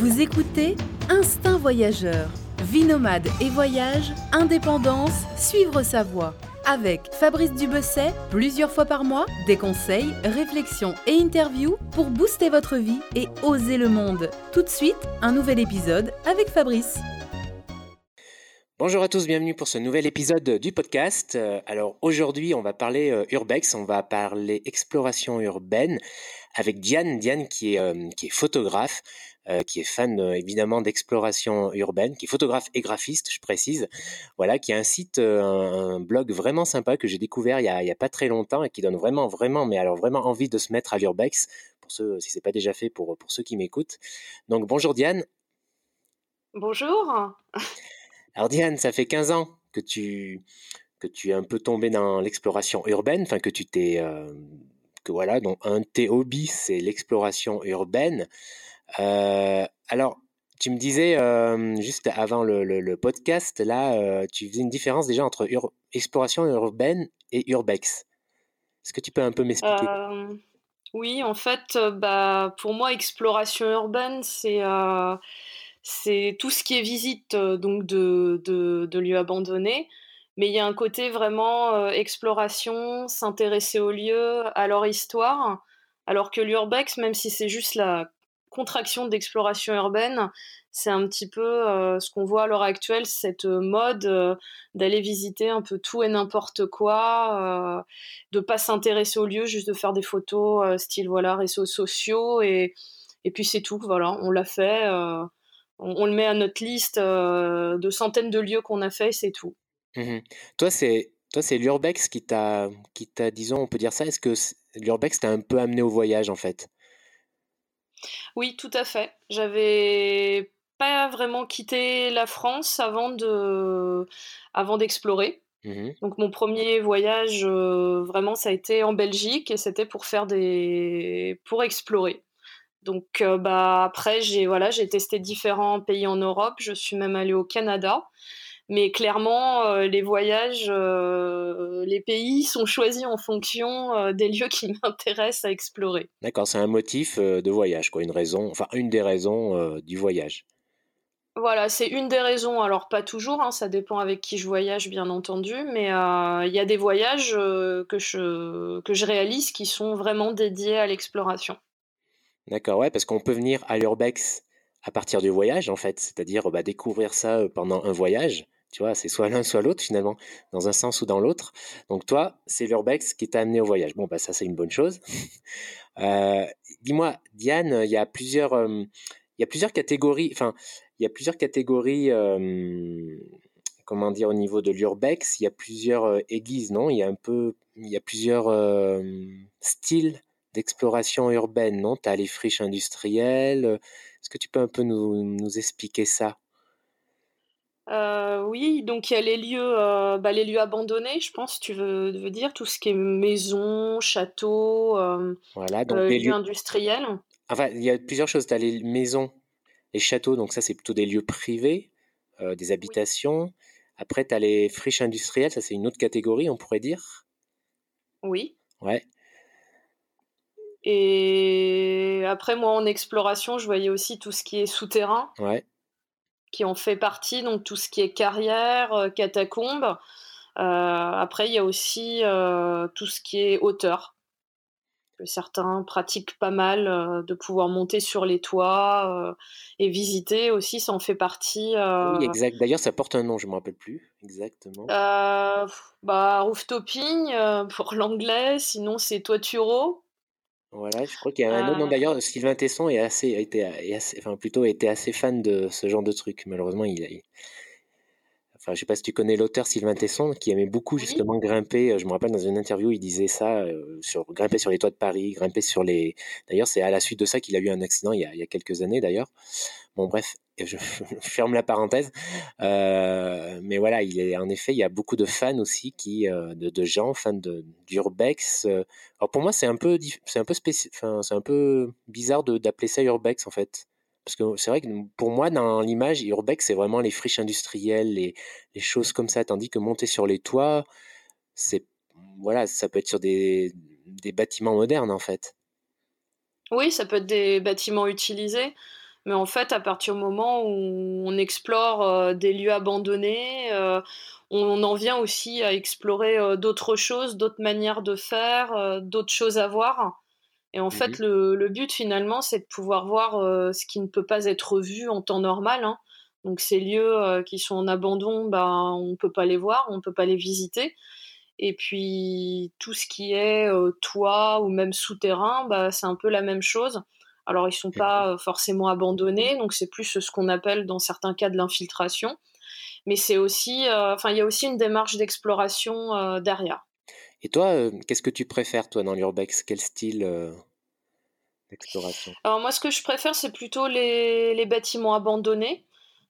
Vous écoutez Instinct Voyageur, vie nomade et voyage, indépendance, suivre sa voie. Avec Fabrice Dubesset, plusieurs fois par mois, des conseils, réflexions et interviews pour booster votre vie et oser le monde. Tout de suite, un nouvel épisode avec Fabrice. Bonjour à tous, bienvenue pour ce nouvel épisode du podcast. Euh, alors aujourd'hui, on va parler euh, urbex, on va parler exploration urbaine avec Diane, Diane qui est, euh, qui est photographe. Euh, qui est fan euh, évidemment d'exploration urbaine, qui est photographe et graphiste, je précise. Voilà, qui a un site, euh, un, blog vraiment sympa que j'ai découvert il y, a, il y, a, pas très longtemps et qui donne vraiment, vraiment, mais alors vraiment envie de se mettre à l'urbex pour ceux, si c'est pas déjà fait pour pour ceux qui m'écoutent. Donc bonjour Diane. Bonjour. Alors Diane, ça fait 15 ans que tu que tu es un peu tombé dans l'exploration urbaine, enfin que tu t'es que voilà, donc un de tes hobbies c'est l'exploration urbaine. Euh, alors, tu me disais juste avant le, podcast, là, euh, tu faisais une différence déjà entre exploration urbaine et urbex. Est-ce que tu peux un peu m'expliquer? Euh, Oui, en fait, bah, pour moi, exploration urbaine, c'est c'est tout ce qui est visite donc de, de, lieux abandonnés. Mais il y a un côté vraiment exploration, s'intéresser aux lieux, à leur histoire. Alors que l'urbex, même si c'est juste la contraction d'exploration urbaine, c'est un petit peu euh, ce qu'on voit à l'heure actuelle, cette mode euh, d'aller visiter un peu tout et n'importe quoi, euh, de pas s'intéresser au lieu, juste de faire des photos style voilà réseaux sociaux et, et puis c'est tout, voilà, on l'a fait, on, le met à notre liste de centaines de lieux qu'on a fait, c'est tout. Mmh Toi c'est toi c'est l'urbex qui t'a qui t'a disons on peut dire ça, est-ce que l'urbex t'a un peu amené au voyage en fait? Oui, tout à fait. J'avais pas vraiment quitté la France avant de, avant d'explorer. Mmh Donc mon premier voyage, euh, vraiment, ça a été en Belgique et c'était pour faire des, pour explorer. Donc euh, bah après j'ai voilà j'ai testé différents pays en Europe. Je suis même allée au Canada. Mais clairement, euh, les voyages, euh, les pays sont choisis en fonction euh, des lieux qui m'intéressent à explorer. D'accord, c'est un motif de voyage, quoi, une raison, enfin une des raisons du voyage. Voilà, c'est une des raisons. Alors pas toujours, hein, ça dépend avec qui je voyage, bien entendu, mais il y a des voyages que je que je réalise qui sont vraiment dédiés à l'exploration. D'accord, ouais, parce qu'on peut venir à l'urbex à partir du voyage, en fait, c'est-à-dire bah, découvrir ça pendant un voyage. Tu vois, c'est soit l'un, soit l'autre finalement, dans un sens ou dans l'autre. Donc toi, c'est l'urbex qui t'a amené au voyage. Bon, bah ça c'est une bonne chose. Euh, dis-moi, Diane, il y a plusieurs, euh, il y a plusieurs catégories. Enfin, il y a plusieurs catégories. Euh, comment dire au niveau de l'urbex Il y a plusieurs églises, non? Il y a un peu, il y a plusieurs styles d'exploration urbaine, non? Tu as les friches industrielles. Est-ce que tu peux un peu nous expliquer ça? Euh, oui, donc il y a les lieux, euh, bah, les lieux abandonnés, je pense, tu veux, veux dire, tout ce qui est maison, château, euh, voilà, donc les lieux industriels. Enfin, il y a plusieurs choses. Tu as les maisons, les châteaux, donc ça, c'est plutôt des lieux privés, des habitations. Après, tu as les friches industrielles, ça, c'est une autre catégorie, on pourrait dire. Oui. Ouais. Et après, moi, en exploration, je voyais aussi tout ce qui est souterrain. Ouais qui ont fait partie, donc tout ce qui est carrière, euh, catacombes. Euh, après, il y a aussi euh, tout ce qui est hauteur. Que certains pratiquent pas mal, de pouvoir monter sur les toits et visiter aussi, ça en fait partie. Oui, exact. D'ailleurs, ça porte un nom, je ne me rappelle plus exactement. bah, rooftoping pour l'anglais, sinon c'est toituro. Voilà, je crois qu'il y a un autre nom euh. d'ailleurs, Sylvain Tesson est assez, assez, enfin plutôt était assez fan de ce genre de truc. Malheureusement, il, a, enfin, je sais pas si tu connais l'auteur Sylvain Tesson, qui aimait beaucoup justement grimper. Euh, je me rappelle dans une interview, il disait ça euh, sur grimper sur les toits de Paris, grimper sur les. D'ailleurs, c'est à la suite de ça qu'il a eu un accident il y a, il y a quelques années d'ailleurs. Bon, bref, je ferme la parenthèse. Euh, mais voilà, il est en effet, il y a beaucoup de fans aussi qui, euh, de, de, gens fans de d'urbex. Alors pour moi, c'est un peu, c'est un peu c'est un peu bizarre d'appeler ça urbex en fait. Parce que c'est vrai que pour moi, dans l'image, urbex, c'est vraiment les friches industrielles, les, choses comme ça. Tandis que monter sur les toits, c'est, voilà, ça peut être sur des, des bâtiments modernes en fait. Oui, ça peut être des bâtiments utilisés. Mais en fait, à partir du moment où on explore des lieux abandonnés, on en vient aussi à explorer d'autres choses, d'autres manières de faire, d'autres choses à voir. Et en mmh fait, le, but finalement, c'est de pouvoir voir ce qui ne peut pas être vu en temps normal. Hein. Donc ces lieux qui sont en abandon, ben, on ne peut pas les voir, on ne peut pas les visiter. Et puis tout ce qui est toit ou même souterrain, bah, c'est un peu la même chose. Alors ils sont pas forcément abandonnés, donc c'est plus ce qu'on appelle dans certains cas de l'infiltration. Mais c'est aussi, enfin il y a aussi une démarche d'exploration derrière. Et toi, qu'est-ce que tu préfères toi dans l'urbex? Quel style d'exploration? Alors moi, ce que je préfère, c'est plutôt les, bâtiments abandonnés.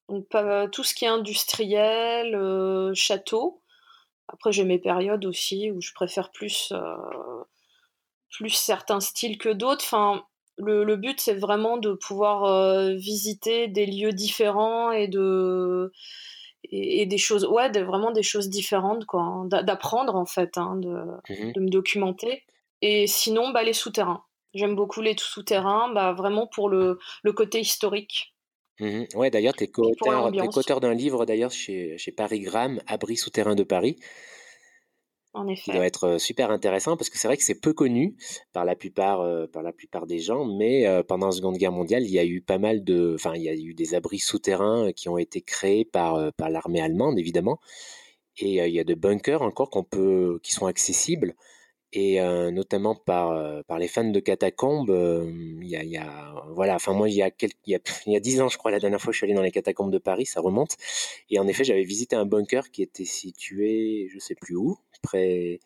Donc tout ce qui est industriel, château. Après, j'ai mes périodes aussi où je préfère plus, euh, plus certains styles que d'autres. Enfin, le, but, c'est vraiment de pouvoir euh, visiter des lieux différents et de et, des choses, ouais, vraiment des choses différentes, quoi, hein, d'apprendre en fait, hein, de, mmh de, me documenter. Et sinon, bah, les souterrains. J'aime beaucoup les souterrains, bah, vraiment pour le, le côté historique. Mmh ouais, d'ailleurs, tu es co-auteur d'un livre d'ailleurs chez, chez Paris Gramme, Abri souterrain de Paris. En effet. Qui doit être super intéressant parce que c'est vrai que c'est peu connu par la plupart, par la plupart des gens, mais pendant la Seconde Guerre mondiale, il y a eu pas mal de, enfin, il y a eu des abris souterrains qui ont été créés par, par l'armée allemande évidemment, et il y a de bunkers encore qu'on peut, qui sont accessibles et notamment par, par les fans de catacombes. Il y, a, y, a, voilà, enfin moi il y a quelques, il y a, il y a dix ans je crois la dernière fois je suis allé dans les catacombes de Paris, ça remonte. Et en effet j'avais visité un bunker qui était situé, je sais plus où, près,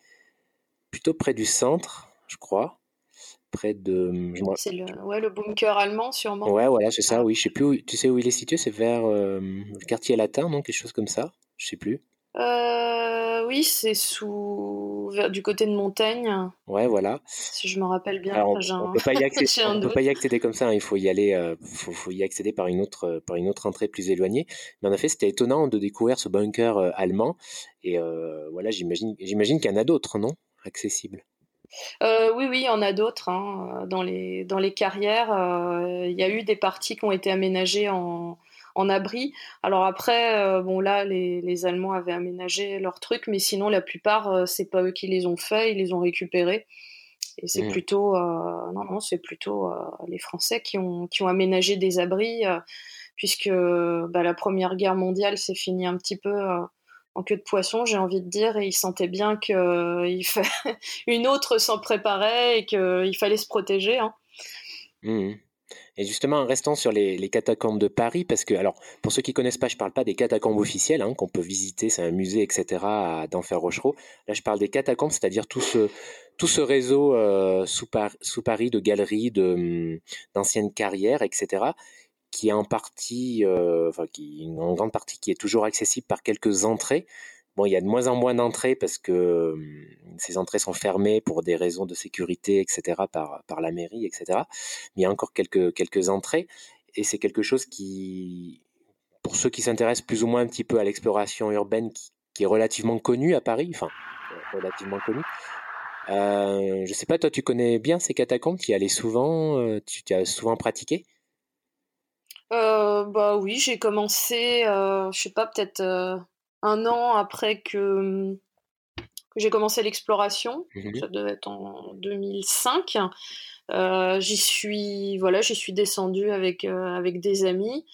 plutôt près du centre, je crois. Près de. C'est le, ouais, le bunker allemand, sûrement. Ouais, voilà, c'est ça, oui. Je sais plus où, tu sais où il est situé, c'est vers le quartier latin, non Quelque chose comme ça Je sais plus. Euh, oui, c'est sous du côté de Montaigne. Ouais, voilà. Si je me rappelle bien. on, ne peut pas y accéder, peut pas y accéder comme ça. Hein. Il faut y aller, euh, faut, y accéder par une autre, par une autre entrée plus éloignée. Mais en effet, c'était étonnant de découvrir ce bunker euh, allemand. Et voilà, j'imagine, j'imagine qu'il y en a d'autres, non, accessibles. oui, oui, il y en a d'autres. Hein. Dans les dans les carrières, il y a eu des parties qui ont été aménagées en en abri. Alors après, euh, bon là, les, Allemands avaient aménagé leur truc, mais sinon la plupart, euh, c'est pas eux qui les ont faits, ils les ont récupérés. Et c'est mmh. plutôt, euh, non, non, c'est plutôt les Français qui ont, qui ont aménagé des abris, puisque bah, la Première Guerre mondiale s'est finie un petit peu en queue de poisson, j'ai envie de dire, et ils sentaient bien qu'une autre s'en préparait et qu'il fallait se protéger. Hein. Mmh. Et justement, en restant sur les, catacombes de Paris, parce que, alors, pour ceux qui connaissent pas, je parle pas des catacombes officielles hein, qu'on peut visiter, c'est un musée, etc., d'Enfer Rochereau. Là, je parle des catacombes, c'est-à-dire tout ce, tout ce réseau euh, sous, Paris de galeries, hum, d'anciennes carrières, etc., qui est en partie, euh, enfin, qui, en grande partie, qui est toujours accessible par quelques entrées. Bon, il y a de moins en moins d'entrées parce que hum, ces entrées sont fermées pour des raisons de sécurité, etc., par, par la mairie, etc. Mais il y a encore quelques, quelques entrées et c'est quelque chose qui, pour ceux qui s'intéressent plus ou moins un petit peu à l'exploration urbaine, qui, est relativement connu à Paris, enfin, relativement connu. Euh, je sais pas, toi, tu connais bien ces catacombes, tu y allais souvent, euh, tu, as souvent pratiqué? Euh, Bah oui, j'ai commencé, euh, je sais pas, peut-être un an après que, j'ai commencé l'exploration. Mmh Ça devait être en 2005. Euh, j'y suis, voilà, j'y suis descendue avec, euh, avec des amis.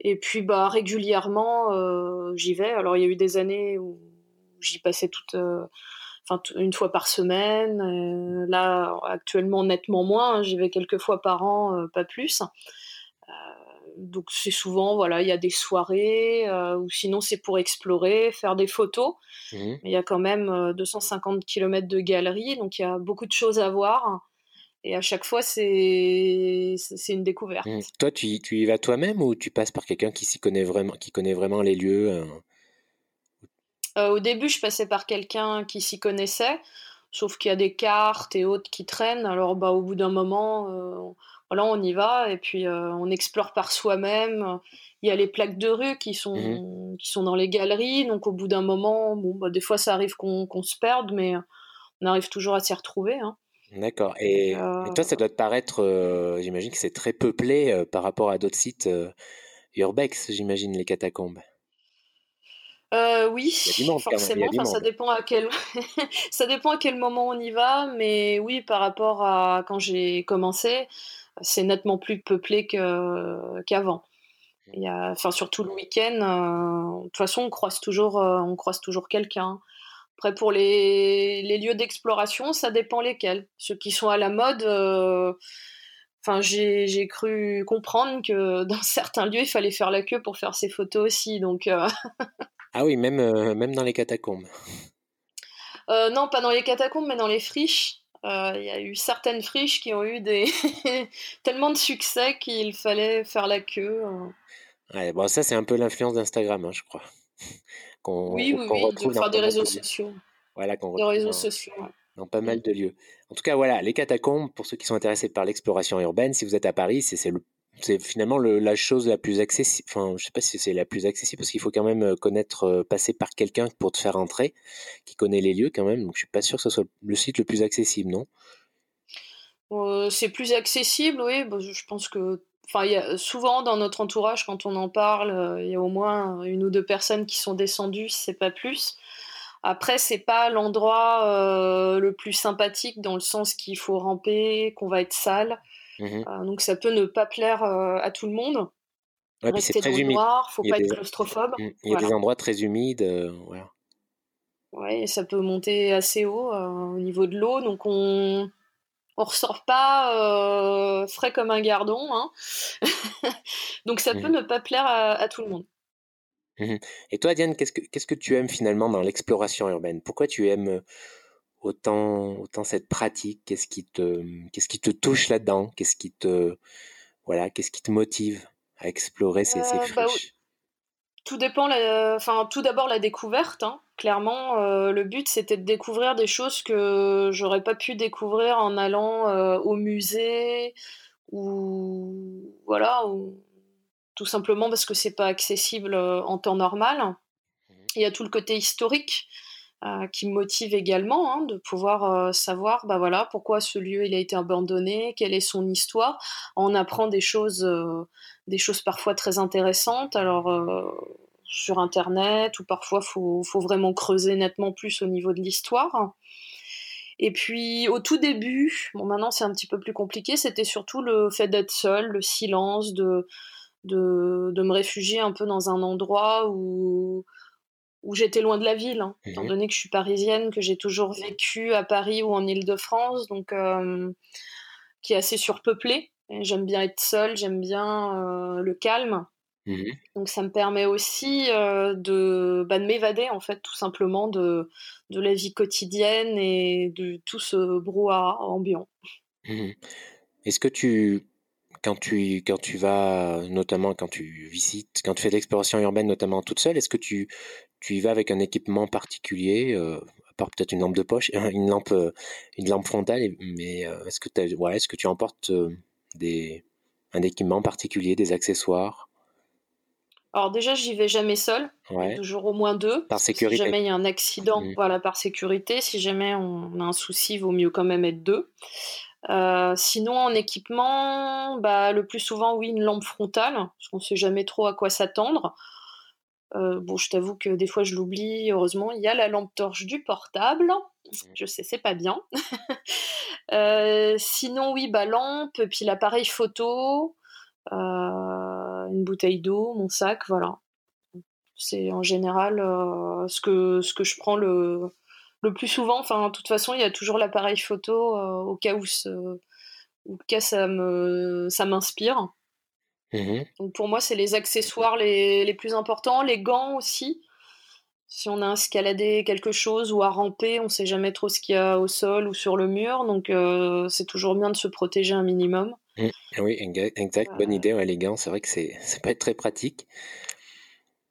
Et puis, bah, régulièrement, euh, j'y vais. Alors, il y a eu des années où j'y passais toute, enfin, une fois par semaine. là, actuellement, nettement moins. Hein. j'y vais quelques fois par an, pas plus donc c'est souvent voilà il y a des soirées euh, ou sinon c'est pour explorer faire des photos mmh. mais il y a quand même 250 euh, km de galeries donc il y a beaucoup de choses à voir et à chaque fois c'est c'est une découverte mmh. toi tu, y vas toi-même ou tu passes par quelqu'un qui s'y connaît vraiment qui connaît vraiment les lieux euh? au début je passais par quelqu'un qui s'y connaissait sauf qu'il y a des cartes et autres qui traînent alors bah au bout d'un moment voilà, on y va et puis euh, on explore par soi-même. Il y a les plaques de rue qui sont, mmh qui sont dans les galeries, donc au bout d'un moment, bon, bah, des fois ça arrive qu'on se perde, mais on arrive toujours à s'y retrouver. Hein. D'accord. Et, toi, ça doit te paraître, j'imagine que c'est très peuplé par rapport à d'autres sites urbex, j'imagine, les catacombes. oui, forcément. ça dépend à quel ça dépend à quel moment on y va, mais oui, par rapport à quand j'ai commencé, c'est nettement plus peuplé qu'avant. Il y a, enfin, surtout le week-end, euh, de toute façon, on croise toujours, euh, on croise toujours quelqu'un. Après, pour les, les lieux d'exploration, ça dépend lesquels. Ceux qui sont à la mode, euh, enfin, j'ai cru comprendre que dans certains lieux, il fallait faire la queue pour faire ses photos aussi. Donc, ah oui, même, même dans les catacombes. non, pas dans les catacombes, mais dans les friches. Il y a eu certaines friches qui ont eu des tellement de succès qu'il fallait faire la queue bon, ça, c'est un peu l'influence d'Instagram, hein, je crois. oui, oui, oui, de faire des réseaux sociaux. Voilà, qu'on des réseaux sociaux. Dans pas mal de lieux. En tout cas, voilà, les catacombes, pour ceux qui sont intéressés par l'exploration urbaine, si vous êtes à Paris, c'est finalement la chose la plus accessible. Enfin, je sais pas si c'est la plus accessible parce qu'il faut quand même euh, connaître, euh, passer par quelqu'un pour te faire entrer, qui connaît les lieux quand même. Donc, je suis pas sûr que ce soit le site le plus accessible, non? Euh, C'est plus accessible, oui. Bah, je pense que Enfin, y a, souvent dans notre entourage, quand on en parle, il y a au moins une ou deux personnes qui sont descendues, c'est pas plus. Après, c'est pas l'endroit le plus sympathique dans le sens qu'il faut ramper, qu'on va être sale. Mmh euh, donc ça peut ne pas plaire à tout le monde. Ouais, Rester très dans le noir, faut pas être claustrophobe. Mmh, il y a des endroits très humides. voilà. Ouais, ça peut monter assez haut au niveau de l'eau, donc on on ressort pas euh, frais comme un gardon. Hein. Donc ça peut mmh. ne pas plaire à, tout le monde. Mmh Et toi, Diane, qu'est-ce que, qu'est-ce que tu aimes finalement dans l'exploration urbaine? Pourquoi tu aimes euh, autant, autant cette pratique Qu'est-ce qui te, qu'est-ce qui te touche là-dedans Qu'est-ce qui te, voilà, qu'est-ce qui te motive à explorer ces, ces euh, bah friches? Tout dépend, enfin tout d'abord la découverte. Hein. Clairement, euh, le but c'était de découvrir des choses que j'aurais pas pu découvrir en allant euh, au musée ou voilà, ou tout simplement parce que c'est pas accessible euh, en temps normal. Mmh Il y a tout le côté historique qui me motive également, hein, de pouvoir savoir, bah voilà, pourquoi ce lieu il a été abandonné, quelle est son histoire. On apprend des choses des choses parfois très intéressantes. Alors euh, sur internet ou parfois faut, faut vraiment creuser nettement plus au niveau de l'histoire. Et puis au tout début, bon maintenant c'est un petit peu plus compliqué, c'était surtout le fait d'être seul, le silence, de, de, de, me réfugier un peu dans un endroit où, où j'étais loin de la ville, hein, étant mmh donné que je suis parisienne, que j'ai toujours vécu à Paris ou en Ile-de-France, donc euh, qui est assez surpeuplé. J'aime bien être seule, j'aime bien euh, le calme. Mmh Donc ça me permet aussi euh, de, bah, de m'évader en fait tout simplement de, de la vie quotidienne et de tout ce brouhaha ambiant. Mmh Est-ce que tu quand tu quand tu vas notamment quand tu visites quand tu fais de l'exploration urbaine notamment toute seule est-ce que tu tu y vas avec un équipement particulier euh, à part peut-être une lampe de poche une lampe une lampe frontale mais est-ce que voilà, est-ce que tu emportes des, un équipement particulier, des accessoires? Alors déjà, j'y vais jamais seul, toujours au moins deux. Par sécurité. Si jamais il y a un accident, mmh. voilà, par sécurité. Si jamais on a un souci, il vaut mieux quand même être deux. Euh, sinon, en équipement, bah, le plus souvent, oui, une lampe frontale, parce qu'on ne sait jamais trop à quoi s'attendre. Euh, bon, je t'avoue que des fois, je l'oublie. Heureusement, il y a la lampe torche du portable. Je sais, c'est pas bien. Euh, sinon, oui, bah, lampe, puis l'appareil photo, euh, une bouteille d'eau, mon sac, voilà. C'est en général ce, que, ce que je prends le, le plus souvent. Enfin, de toute façon, il y a toujours l'appareil photo au cas où, au cas ça m'inspire. Mmh Donc pour moi, c'est les accessoires les, les, plus importants, les gants aussi. Si on a escaladé quelque chose ou à ramper, on ne sait jamais trop ce qu'il y a au sol ou sur le mur, donc euh, c'est toujours bien de se protéger un minimum. Mmh. Oui, exact, bonne idée, ouais, les gants, c'est vrai que c'est, ça peut être très pratique.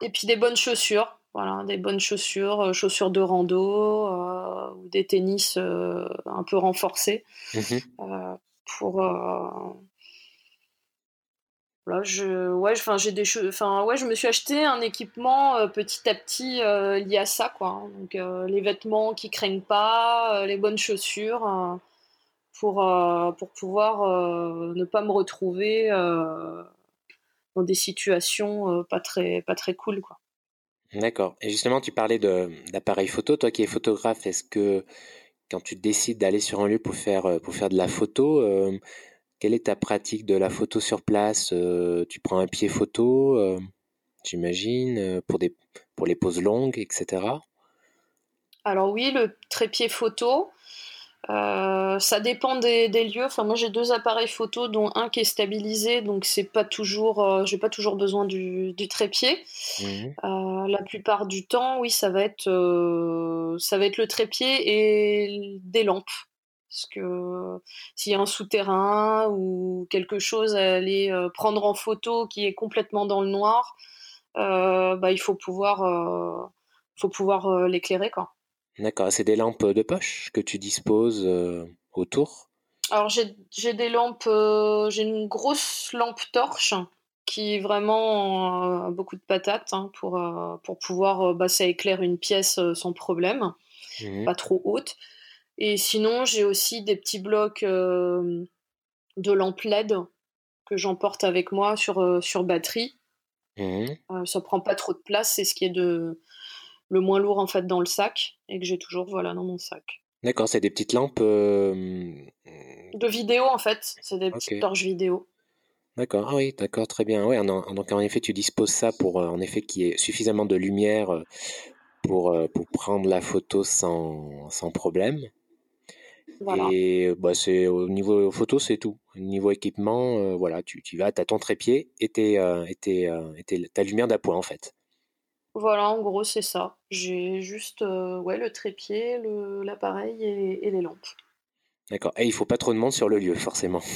Et puis des bonnes chaussures, voilà, des bonnes chaussures, euh, chaussures de rando euh, ou des tennis un peu renforcés mmh pour je, ouais, enfin, j'ai des, enfin, ouais, je me suis acheté un équipement euh, petit à petit euh, lié à ça, quoi. Hein. Donc, euh, les vêtements qui craignent pas, les bonnes chaussures, pour, pour pouvoir ne pas me retrouver dans des situations pas, très, pas très cool. Quoi. D'accord. Et justement, tu parlais d'appareil photo. Toi qui es photographe, est-ce que quand tu décides d'aller sur un lieu pour faire, pour faire de la photo, quelle est ta pratique de la photo sur place Tu prends un pied photo, j'imagine, pour, des, pour les poses longues, etc. Alors oui, le trépied photo, euh, ça dépend des, lieux. Enfin, moi j'ai deux appareils photo, dont un qui est stabilisé, donc c'est pas toujours, euh, j'ai pas toujours besoin du, trépied. Mmh. Euh, la plupart du temps, oui, ça va être, ça va être le trépied et des lampes. Parce que s'il y a un souterrain ou quelque chose à aller prendre en photo qui est complètement dans le noir, bah, il faut pouvoir, faut pouvoir l'éclairer, quoi. D'accord, c'est des lampes de poche que tu disposes euh, autour? Alors j'ai des lampes, euh, j'ai une grosse lampe torche qui vraiment a beaucoup de patates hein, pour, euh, pour pouvoir, bah, ça éclaire une pièce sans problème, mmh pas trop haute. Et sinon j'ai aussi des petits blocs de lampes LED que j'emporte avec moi sur, sur batterie. Mmh ça prend pas trop de place, c'est ce qui est de, le moins lourd en fait dans le sac et que j'ai toujours voilà dans mon sac. D'accord, c'est des petites lampes euh, de vidéo en fait, c'est des petites torches vidéo. D'accord, ah oui, d'accord, très bien. Ouais, donc en effet, tu disposes ça pour euh, en effet qu'il y ait suffisamment de lumière euh, pour, pour prendre la photo sans, sans problème. Voilà. Et bah, c'est au niveau photo, c'est tout. Au niveau équipement, voilà, tu, tu vas, tu as ton trépied et, ta lumière d'appoint en fait. Voilà, en gros, c'est ça. J'ai juste euh, ouais, le trépied, l'appareil et, les lampes. D'accord. Et il faut pas trop de monde sur le lieu, forcément.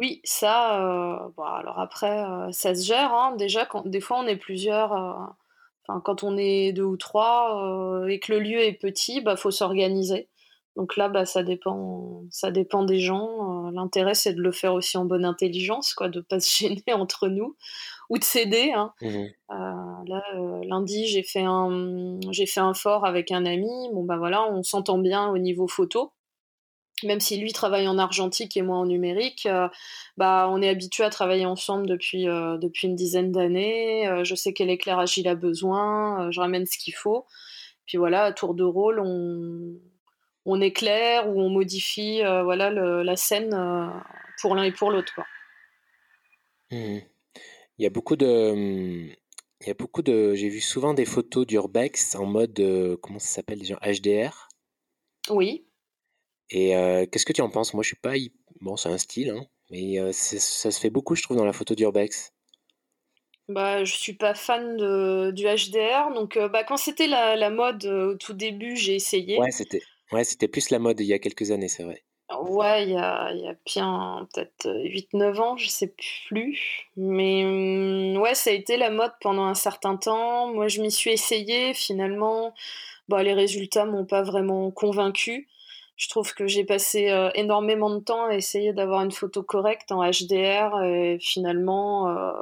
Oui, ça, euh, bon, alors après, euh, ça se gère. Hein. Déjà, quand, des fois, on est plusieurs. Enfin, quand on est deux ou trois et que le lieu est petit, bah, faut s'organiser. Donc là, bah, ça dépend, ça dépend des gens. L'intérêt, c'est de le faire aussi en bonne intelligence, quoi, de pas se gêner entre nous ou de s'aider. Hein. Mmh euh, là, euh, lundi, j'ai fait un, j'ai fait un fort avec un ami. Bon bah voilà, on s'entend bien au niveau photo. Même si lui travaille en argentique et moi en numérique, euh, bah on est habitué à travailler ensemble depuis depuis une dizaine d'années. je sais quel éclairage il a besoin, je ramène ce qu'il faut. Puis voilà, à tour de rôle, on, on éclaire ou on modifie voilà la scène pour l'un et pour l'autre quoi. Mmh il y a beaucoup de, il y a beaucoup de, j'ai vu souvent des photos d'urbex en mode, euh, comment ça s'appelle, gens HDR. Oui. Et euh, qu'est-ce que tu en penses? Moi, je suis pas, bon, c'est un style, hein, mais euh, ça se fait beaucoup, je trouve, dans la photo d'urbex. Bah, je suis pas fan de, du HDR, donc bah, quand c'était la, la, mode au tout début, j'ai essayé. Ouais, c'était, ouais, c'était plus la mode il y a quelques années, c'est vrai. Ouais, il y a, y a bien peut-être 8-9 ans, je sais plus. Mais mmh, ouais, ça a été la mode pendant un certain temps. Moi, je m'y suis essayée. Finalement, bah, les résultats m'ont pas vraiment convaincu. Je trouve que j'ai passé énormément de temps à essayer d'avoir une photo correcte en HDR et finalement, euh,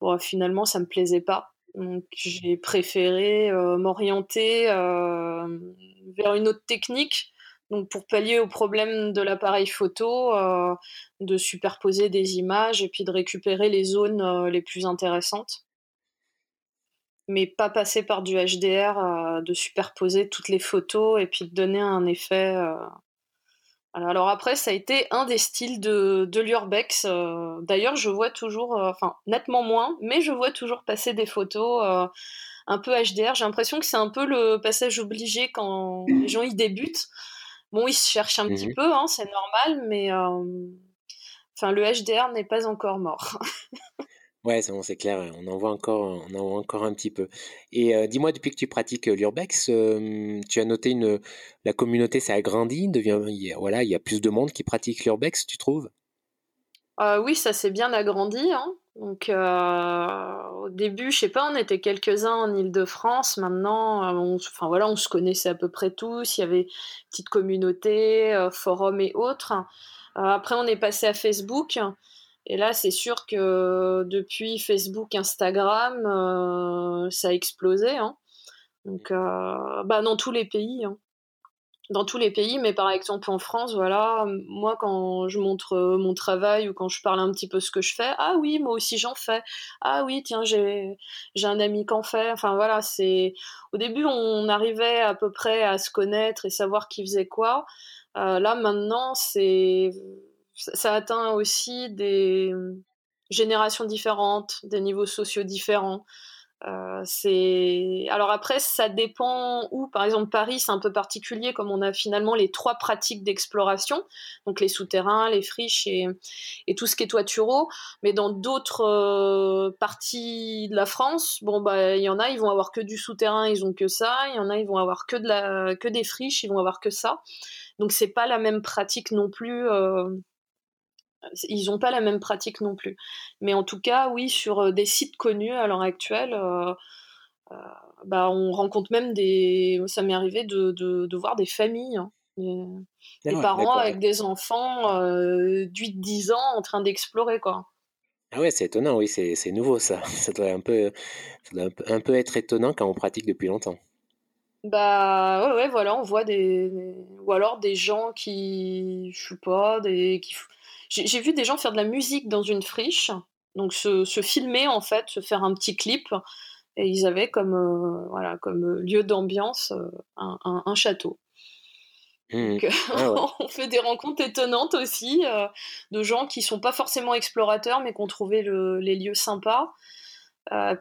bon, finalement, ça me plaisait pas. Donc, j'ai préféré euh, m'orienter vers une autre technique donc pour pallier au problème de l'appareil photo, euh, de superposer des images et puis de récupérer les zones euh, les plus intéressantes. Mais pas passer par du HDR, euh, de superposer toutes les photos et puis de donner un effet. Alors après, ça a été un des styles de, de l'urbex. D'ailleurs, je vois toujours, enfin nettement moins, mais je vois toujours passer des photos un peu HDR. J'ai l'impression que c'est un peu le passage obligé quand les gens y débutent. Bon, ils se cherchent un petit mmh peu, hein, c'est normal, mais enfin, le HDR n'est pas encore mort. ouais, c'est clair, on en voit encore, encore un petit peu. Et dis-moi, depuis que tu pratiques l'urbex, tu as noté une, la communauté s'est agrandie, devient, voilà, il y a plus de monde qui pratique l'urbex, tu trouves? Euh, Oui, ça s'est bien agrandi. Hein. Donc euh, au début, je sais pas, on était quelques-uns en Île-de-France. Maintenant, euh, on, enfin voilà, on se connaissait à peu près tous. Il y avait petite communauté, euh, forums et autres. après, on est passé à Facebook. Et là, c'est sûr que depuis Facebook, Instagram, ça a explosé. Hein. Donc, bah, dans tous les pays. Hein. dans tous les pays, mais par exemple en France, voilà, moi quand je montre euh, mon travail ou quand je parle un petit peu ce que je fais, ah oui, moi aussi j'en fais. Ah oui, tiens, j'ai j'ai un ami qui en fait. Enfin voilà, c'est au début on arrivait à peu près à se connaître et savoir qui faisait quoi. Euh, là maintenant, c'est ça atteint aussi des générations différentes, des niveaux sociaux différents. Euh, c'est alors après ça dépend où. Par exemple Paris c'est un peu particulier comme on a finalement les trois pratiques d'exploration, donc les souterrains, les friches et, tout ce qui est toituraux. Mais dans d'autres euh, parties de la France, bon bah il y en a ils vont avoir que du souterrain, ils ont que ça. Il y en a ils vont avoir que des friches, ils vont avoir que ça. Donc c'est pas la même pratique non plus. Euh, ils n'ont pas la même pratique non plus. Mais en tout cas, oui, sur euh, des sites connus à l'heure actuelle, euh, euh, bah, on rencontre même des. Ça m'est arrivé de, de, voir des familles, hein, des, ah parents avec des enfants euh, 8-10 ans en train d'explorer, quoi. Ah ouais, c'est étonnant, oui, c'est nouveau ça. Ça doit, un peu, un peu être étonnant quand on pratique depuis longtemps. Bah ouais, ouais, voilà, on voit des, ou alors des gens qui, je sais pas, des qui, j'ai vu des gens faire de la musique dans une friche, donc se, filmer en fait, se faire un petit clip, et ils avaient comme, euh, voilà, comme lieu d'ambiance euh, un, château. Mmh. Donc, ah on fait des rencontres étonnantes aussi euh, de gens qui sont pas forcément explorateurs mais qui ont trouvé les lieux sympas.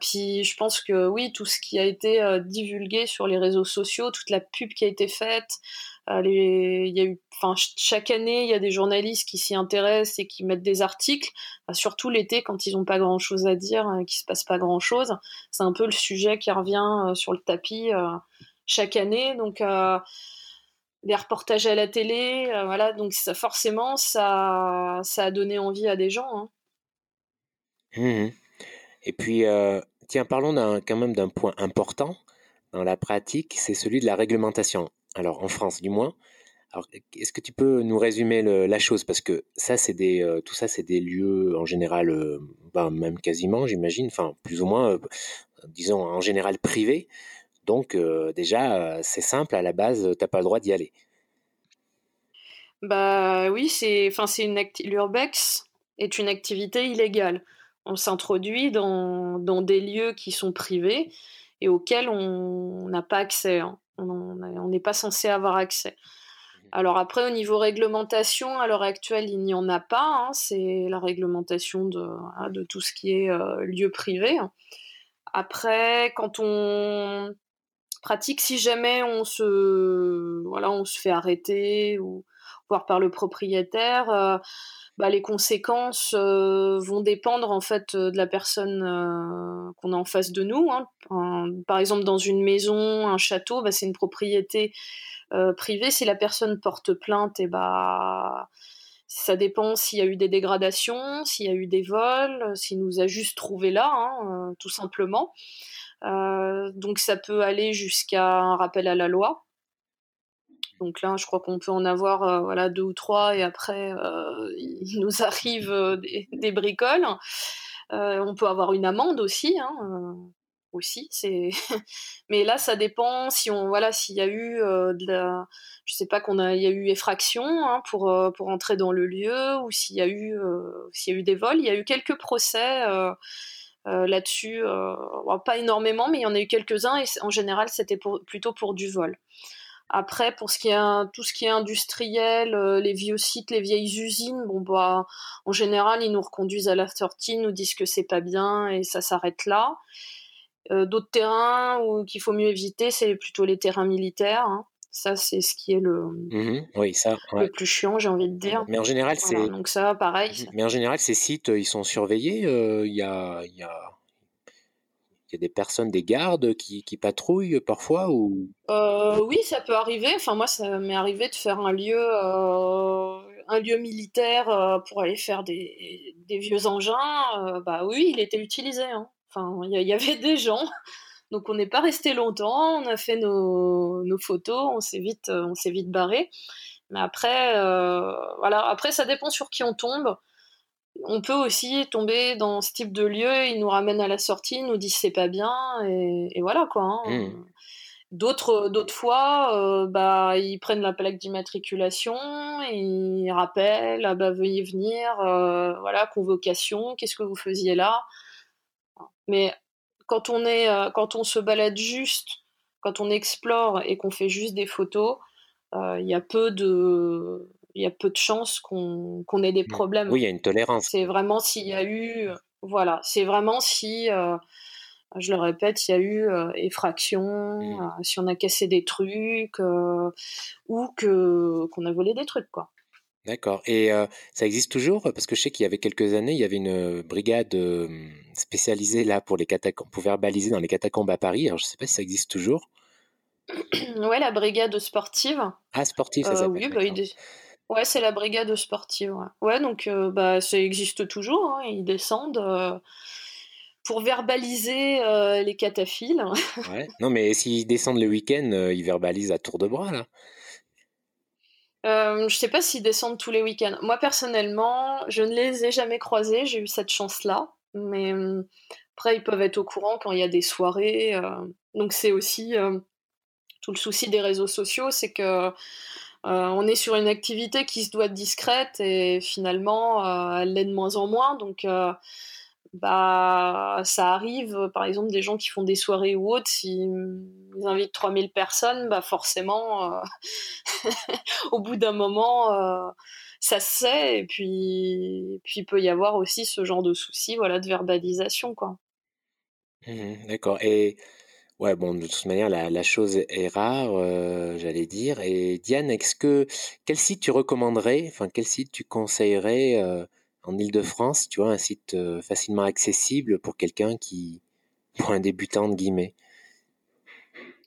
puis je pense que oui, tout ce qui a été divulgué sur les réseaux sociaux, toute la pub qui a été faite, y a eu, enfin, chaque année, il y a des journalistes qui s'y intéressent et qui mettent des articles, surtout l'été quand ils n'ont pas grand chose à dire, et qu'il se passe pas grand chose. C'est un peu le sujet qui revient euh, sur le tapis euh, chaque année. Donc, euh, des reportages à la télé, voilà. Donc, forcément, ça, ça a donné envie à des gens. Hein. Mmh et puis, tiens, parlons quand même d'un point important dans la pratique, c'est celui de la réglementation alors en France du moins. Alors, est-ce que tu peux nous résumer la chose? Parce que ça, c'est des, euh, tout ça, c'est des lieux en général, euh, bah, même quasiment, j'imagine, enfin plus ou moins, euh, disons en général privés. Donc déjà, c'est simple, à la base, t'as pas le droit d'y aller. Bah oui, c'est, enfin c'est une l'urbex est une activité illégale. On s'introduit dans, dans, des lieux qui sont privés et auxquels on n'a pas accès. Hein. On n'est pas censé avoir accès. Alors après, au niveau réglementation, à l'heure actuelle, il n'y en a pas. Hein. c'est la réglementation de, hein, de, tout ce qui est euh, lieu privé. Après, quand on pratique, si jamais on se, voilà, on se fait arrêter ou voire par le propriétaire, euh, bah, les conséquences euh, vont dépendre en fait euh, de la personne euh, qu'on a en face de nous. Hein. par exemple, dans une maison, un château, bah, c'est une propriété privée. Si la personne porte plainte, et eh bah ça dépend s'il y a eu des dégradations, s'il y a eu des vols, s'il nous a juste trouvé là, hein, tout simplement. donc ça peut aller jusqu'à un rappel à la loi. Donc là, je crois qu'on peut en avoir euh, voilà deux ou trois et après euh, il nous arrive euh, des, bricoles. on peut avoir une amende aussi. Hein, aussi. Mais là, ça dépend si on voilà s'il y a eu de la, je sais pas qu'on a, y a eu effraction hein, pour pour entrer dans le lieu ou s'il y a eu s'il y a eu des vols. Il y a eu quelques procès. là-dessus, pas énormément, mais il y en a eu quelques-uns et en général c'était plutôt pour du vol. Après, pour ce qui est tout ce qui est industriel, euh, les vieux sites, les vieilles usines, bon bah en général ils nous reconduisent à la sortie, nous disent que c'est pas bien et ça s'arrête là. Euh, d'autres terrains qu'il faut mieux éviter, c'est plutôt les terrains militaires. Hein. Ça, c'est ce qui est le, mmh oui, ça, le plus chiant, j'ai envie de dire. Mais en général, c'est. Donc ça, pareil. Mmh Mais en général, ces sites, ils sont surveillés. Il y a, y a il y a des personnes, des gardes qui, patrouillent parfois ou? Euh, Oui, ça peut arriver. Enfin, moi, ça m'est arrivé de faire un lieu, euh, un lieu militaire euh, pour aller faire des, vieux engins. bah oui, il était utilisé. Hein. Enfin, il y, avait des gens. Donc on n'est pas resté longtemps. On a fait nos, nos photos. On s'est vite, on vite barré. Mais après, voilà. Après, ça dépend sur qui on tombe on peut aussi tomber dans ce type de lieu, ils nous ramènent à la sortie, ils nous disent c'est pas bien, et, voilà quoi. Hein. Mmh. D'autres, d'autres fois, bah, ils prennent la plaque d'immatriculation, ils rappellent, ah bah, veuillez venir, voilà, convocation, qu'est-ce que vous faisiez là? Mais quand on, est, quand on se balade juste, quand on explore et qu'on fait juste des photos, il y a peu de il y a peu de chances qu'on ait des mmh. problèmes. Oui, il y a une tolérance. C'est vraiment s'il y a eu, voilà, c'est vraiment si, euh, je le répète, il y a eu euh, effraction, mmh. euh, si on a cassé des trucs ou que qu'on a volé des trucs, quoi. D'accord. Et ça existe toujours? Parce que je sais qu'il y avait quelques années, il y avait une brigade spécialisée là pour les catacombes, pour verbaliser dans les catacombes à Paris. Alors je ne sais pas si ça existe toujours. ouais, la brigade sportive. Ah, sportive, ça s'appelle. Oui, bah, Ouais, c'est la brigade sportive. Ouais, ouais donc euh, bah, ça existe toujours. Hein, ils descendent euh, pour verbaliser euh, les cataphiles. ouais. Non, mais s'ils descendent le week-end, ils verbalisent à tour de bras, là. je sais pas s'ils descendent tous les week-ends. Moi, personnellement, je ne les ai jamais croisés. J'ai eu cette chance-là. Mais après, ils peuvent être au courant quand il y a des soirées. donc, c'est aussi tout le souci des réseaux sociaux c'est que euh, on est sur une activité qui se doit être discrète et finalement euh, elle l'est de moins en moins. Donc euh, bah, ça arrive, par exemple, des gens qui font des soirées ou autres, s'ils invitent 3000 personnes, bah forcément, au bout d'un moment, ça se sait, et puis, puis il peut y avoir aussi ce genre de soucis voilà, de verbalisation. quoi. Mmh d'accord. Et Ouais, bon, de toute manière, la, chose est rare, euh, j'allais dire. Et Diane, est-ce que quel site tu recommanderais, enfin quel site tu conseillerais euh, en Île-de-France, tu vois, un site euh, facilement accessible pour quelqu'un qui, pour un débutant de guillemets?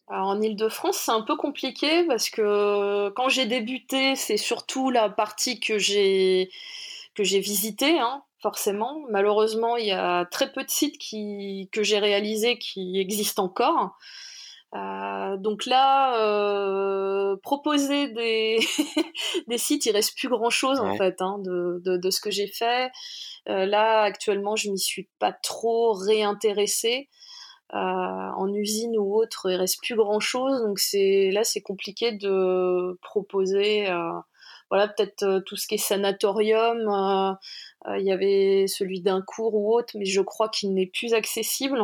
Alors en Île-de-France, c'est un peu compliqué parce que quand j'ai débuté, c'est surtout la partie que j'ai que j'ai visitée. Hein forcément. Malheureusement, il y a très peu de sites qui, que j'ai réalisés qui existent encore. Euh, donc là, euh, proposer des, des sites, il reste plus grand chose en fait hein, de, de, ce que j'ai fait. Euh, là, actuellement, je m'y suis pas trop réintéressée. en usine ou autre, il reste plus grand chose. Donc c'est là, c'est compliqué de proposer voilà, peut-être tout ce qui est sanatorium. Euh, euh, il y avait celui d'un cours ou autre, mais je crois qu'il n'est plus accessible.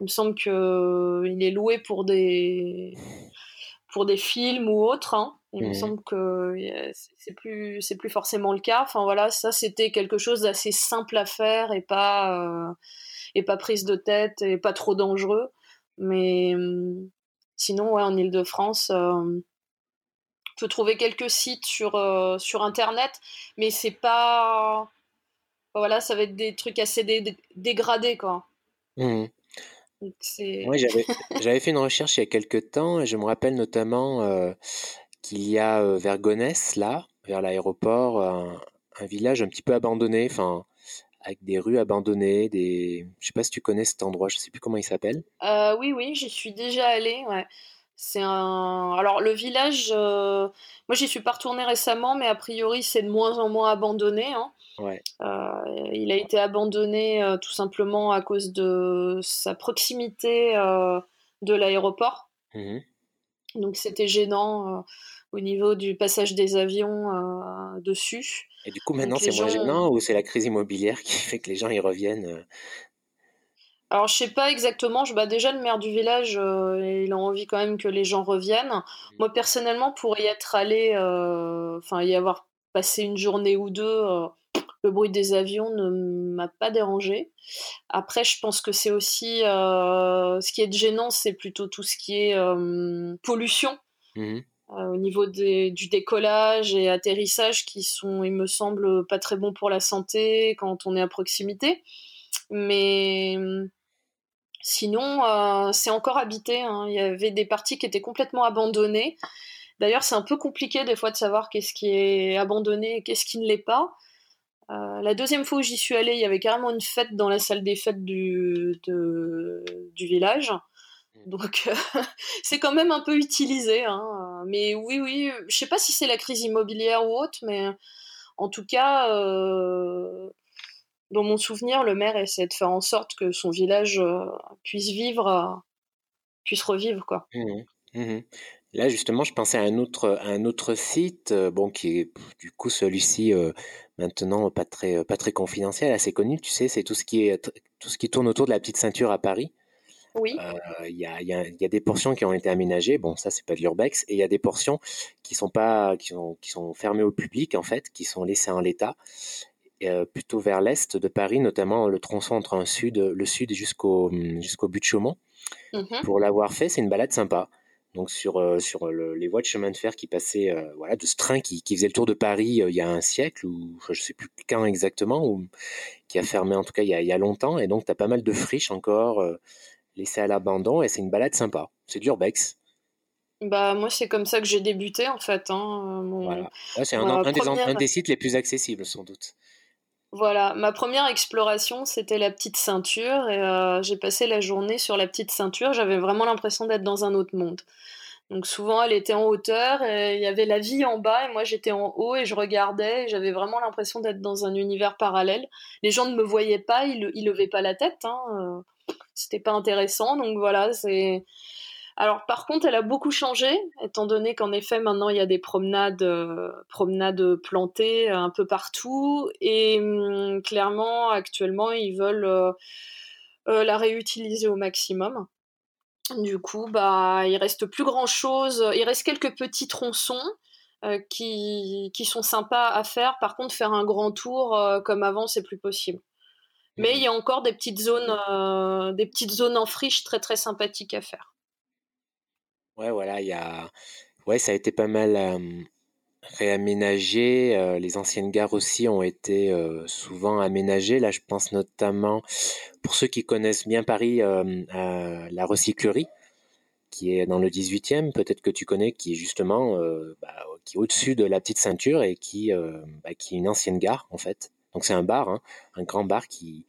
Il me semble qu'il est loué pour des pour des films ou autres. Hein. Il me semble que c'est plus c'est plus forcément le cas. Enfin voilà, ça c'était quelque chose d'assez simple à faire et pas et pas prise de tête et pas trop dangereux. Mais sinon ouais en Île-de-France peut trouver quelques sites sur, euh, sur Internet, mais c'est pas. Voilà, ça va être des trucs assez dégradés, quoi. Mmh. j'avais fait une recherche il y a quelques temps et je me rappelle notamment euh, qu'il y a euh, vers Gonesse, là, vers l'aéroport, un, village un petit peu abandonné, enfin, avec des rues abandonnées, des... Je sais pas si tu connais cet endroit, je sais plus comment il s'appelle. oui, oui, j'y suis déjà allée, ouais. C'est un. Alors, le village, euh, moi, j'y suis pas retournée récemment, mais a priori, c'est de moins en moins abandonné. Hein. Ouais. Euh, il a été abandonné euh, tout simplement à cause de sa proximité de l'aéroport. Mmh Donc, c'était gênant au niveau du passage des avions dessus. Et du coup, maintenant, c'est moins gênant ou c'est la crise immobilière qui fait que les gens y reviennent alors je sais pas exactement, je, bah, déjà le maire du village, euh, il a envie quand même que les gens reviennent. Mmh. Moi personnellement, pour y être allé, euh, enfin y avoir passé une journée ou deux, euh, le bruit des avions ne m'a pas dérangé. Après, je pense que c'est aussi ce qui est gênant, c'est plutôt tout ce qui est pollution. Mmh. au niveau du décollage et atterrissage qui sont, il me semble, pas très bons pour la santé quand on est à proximité. Mais Sinon, euh, c'est encore habité. Hein. Il y avait des parties qui étaient complètement abandonnées. D'ailleurs, c'est un peu compliqué des fois de savoir qu'est-ce qui est abandonné et qu'est-ce qui ne l'est pas. Euh, la deuxième fois où j'y suis allée, il y avait carrément une fête dans la salle des fêtes du, du village. Mmh. Donc, c'est quand même un peu utilisé. Hein. Mais oui, oui, je sais pas si c'est la crise immobilière ou autre, mais en tout cas, euh, dans mon souvenir, le maire essaie de faire en sorte que son village euh, puisse vivre, euh, puisse revivre, quoi. Mmh Mmh Là, justement, je pensais à un autre, un autre site, bon, qui est du coup celui-ci maintenant pas très, pas très confidentiel, assez connu. Tu sais, c'est tout ce qui est tout ce qui tourne autour de la petite ceinture à Paris. Oui. Il y, a, y, a, y, a, des portions qui ont été aménagées. Bon, ça c'est pas de l'urbex, et il y a des portions qui sont pas, qui sont, qui sont fermées au public en fait, qui sont laissées en l'état. Euh, plutôt vers l'est de Paris, notamment le tronçon entre un sud, le sud jusqu'au jusqu'au but de Chaumont. Mmh Pour l'avoir fait, c'est une balade sympa donc sur, euh, sur les voies de chemin de fer qui passaient, euh, voilà, de ce train qui, qui, faisait le tour de Paris euh, il y a un siècle, ou je ne sais plus quand exactement, ou qui a fermé en tout cas il y a, il y a longtemps, et donc tu as pas mal de friches encore laissées à l'abandon, et c'est une balade sympa. C'est d'urbex. Bah moi c'est comme ça que j'ai débuté en fait. Hein, voilà. c'est un, un, des, sites les plus accessibles sans doute. Voilà, ma première exploration, c'était la petite ceinture et euh, j'ai passé la journée sur la petite ceinture. J'avais vraiment l'impression d'être dans un autre monde. Donc souvent, elle était en hauteur et il y avait la vie en bas et moi j'étais en haut et je regardais et j'avais vraiment l'impression d'être dans un univers parallèle. Les gens ne me voyaient pas, ils, ils levaient pas la tête. Hein, euh, c'était pas intéressant. Donc voilà, c'est alors par contre, elle a beaucoup changé, étant donné qu'en effet maintenant il y a des promenades, euh, promenades plantées un peu partout, et hum, clairement actuellement ils veulent euh, euh, la réutiliser au maximum. Du coup, bah il reste plus grand chose, il reste quelques petits tronçons. qui, qui, sont sympas à faire. Par contre, faire un grand tour comme avant, c'est plus possible. Mais mmh. il y a encore des petites zones, des petites zones en friche très très sympathiques à faire. Ouais, voilà, il y a... ouais, ça a été pas mal réaménagé. les anciennes gares aussi ont été souvent aménagées. Là, je pense notamment, pour ceux qui connaissent bien Paris, la recyclerie, qui est dans le 18e, peut-être que tu connais, qui est justement bah, qui au-dessus de la petite ceinture et qui, bah, qui est une ancienne gare, en fait. Donc c'est un bar, hein, un grand bar qui,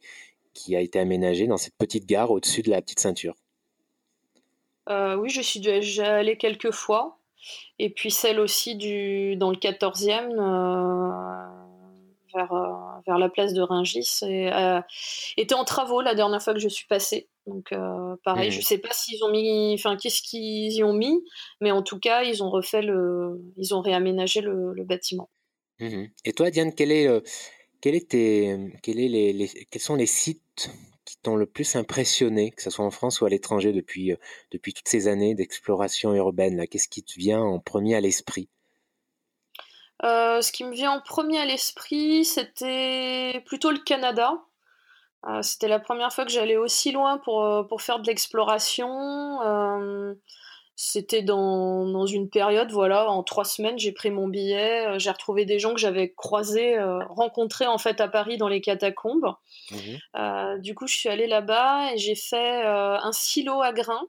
qui a été aménagé dans cette petite gare au-dessus de la petite ceinture. Euh, oui, je suis déjà allée quelques fois. Et puis celle aussi du, dans le 14e, euh, vers, euh, vers la place de Ringis, et, était en travaux la dernière fois que je suis passée. Donc pareil, je mmh. je sais pas s'ils ont mis, enfin qu'est-ce qu'ils y ont mis, mais en tout cas ils ont refait le, ils ont réaménagé le, bâtiment. Mmh et toi, Diane, quel est, quel est quel est les, quels sont les sites t'ont le plus impressionné, que ce soit en France ou à l'étranger depuis, euh, toutes ces années d'exploration urbaine Qu'est-ce qui te vient en premier à l'esprit? Euh, Ce qui me vient en premier à l'esprit, c'était plutôt le Canada. Euh, c'était la première fois que j'allais aussi loin pour faire de l'exploration. C'était dans, dans, une période, voilà, en trois semaines, j'ai pris mon billet, euh, j'ai retrouvé des gens que j'avais croisés, euh, rencontrés en fait à Paris dans les catacombes. Mmh euh, du coup, je suis allée là-bas et j'ai fait un silo à grains.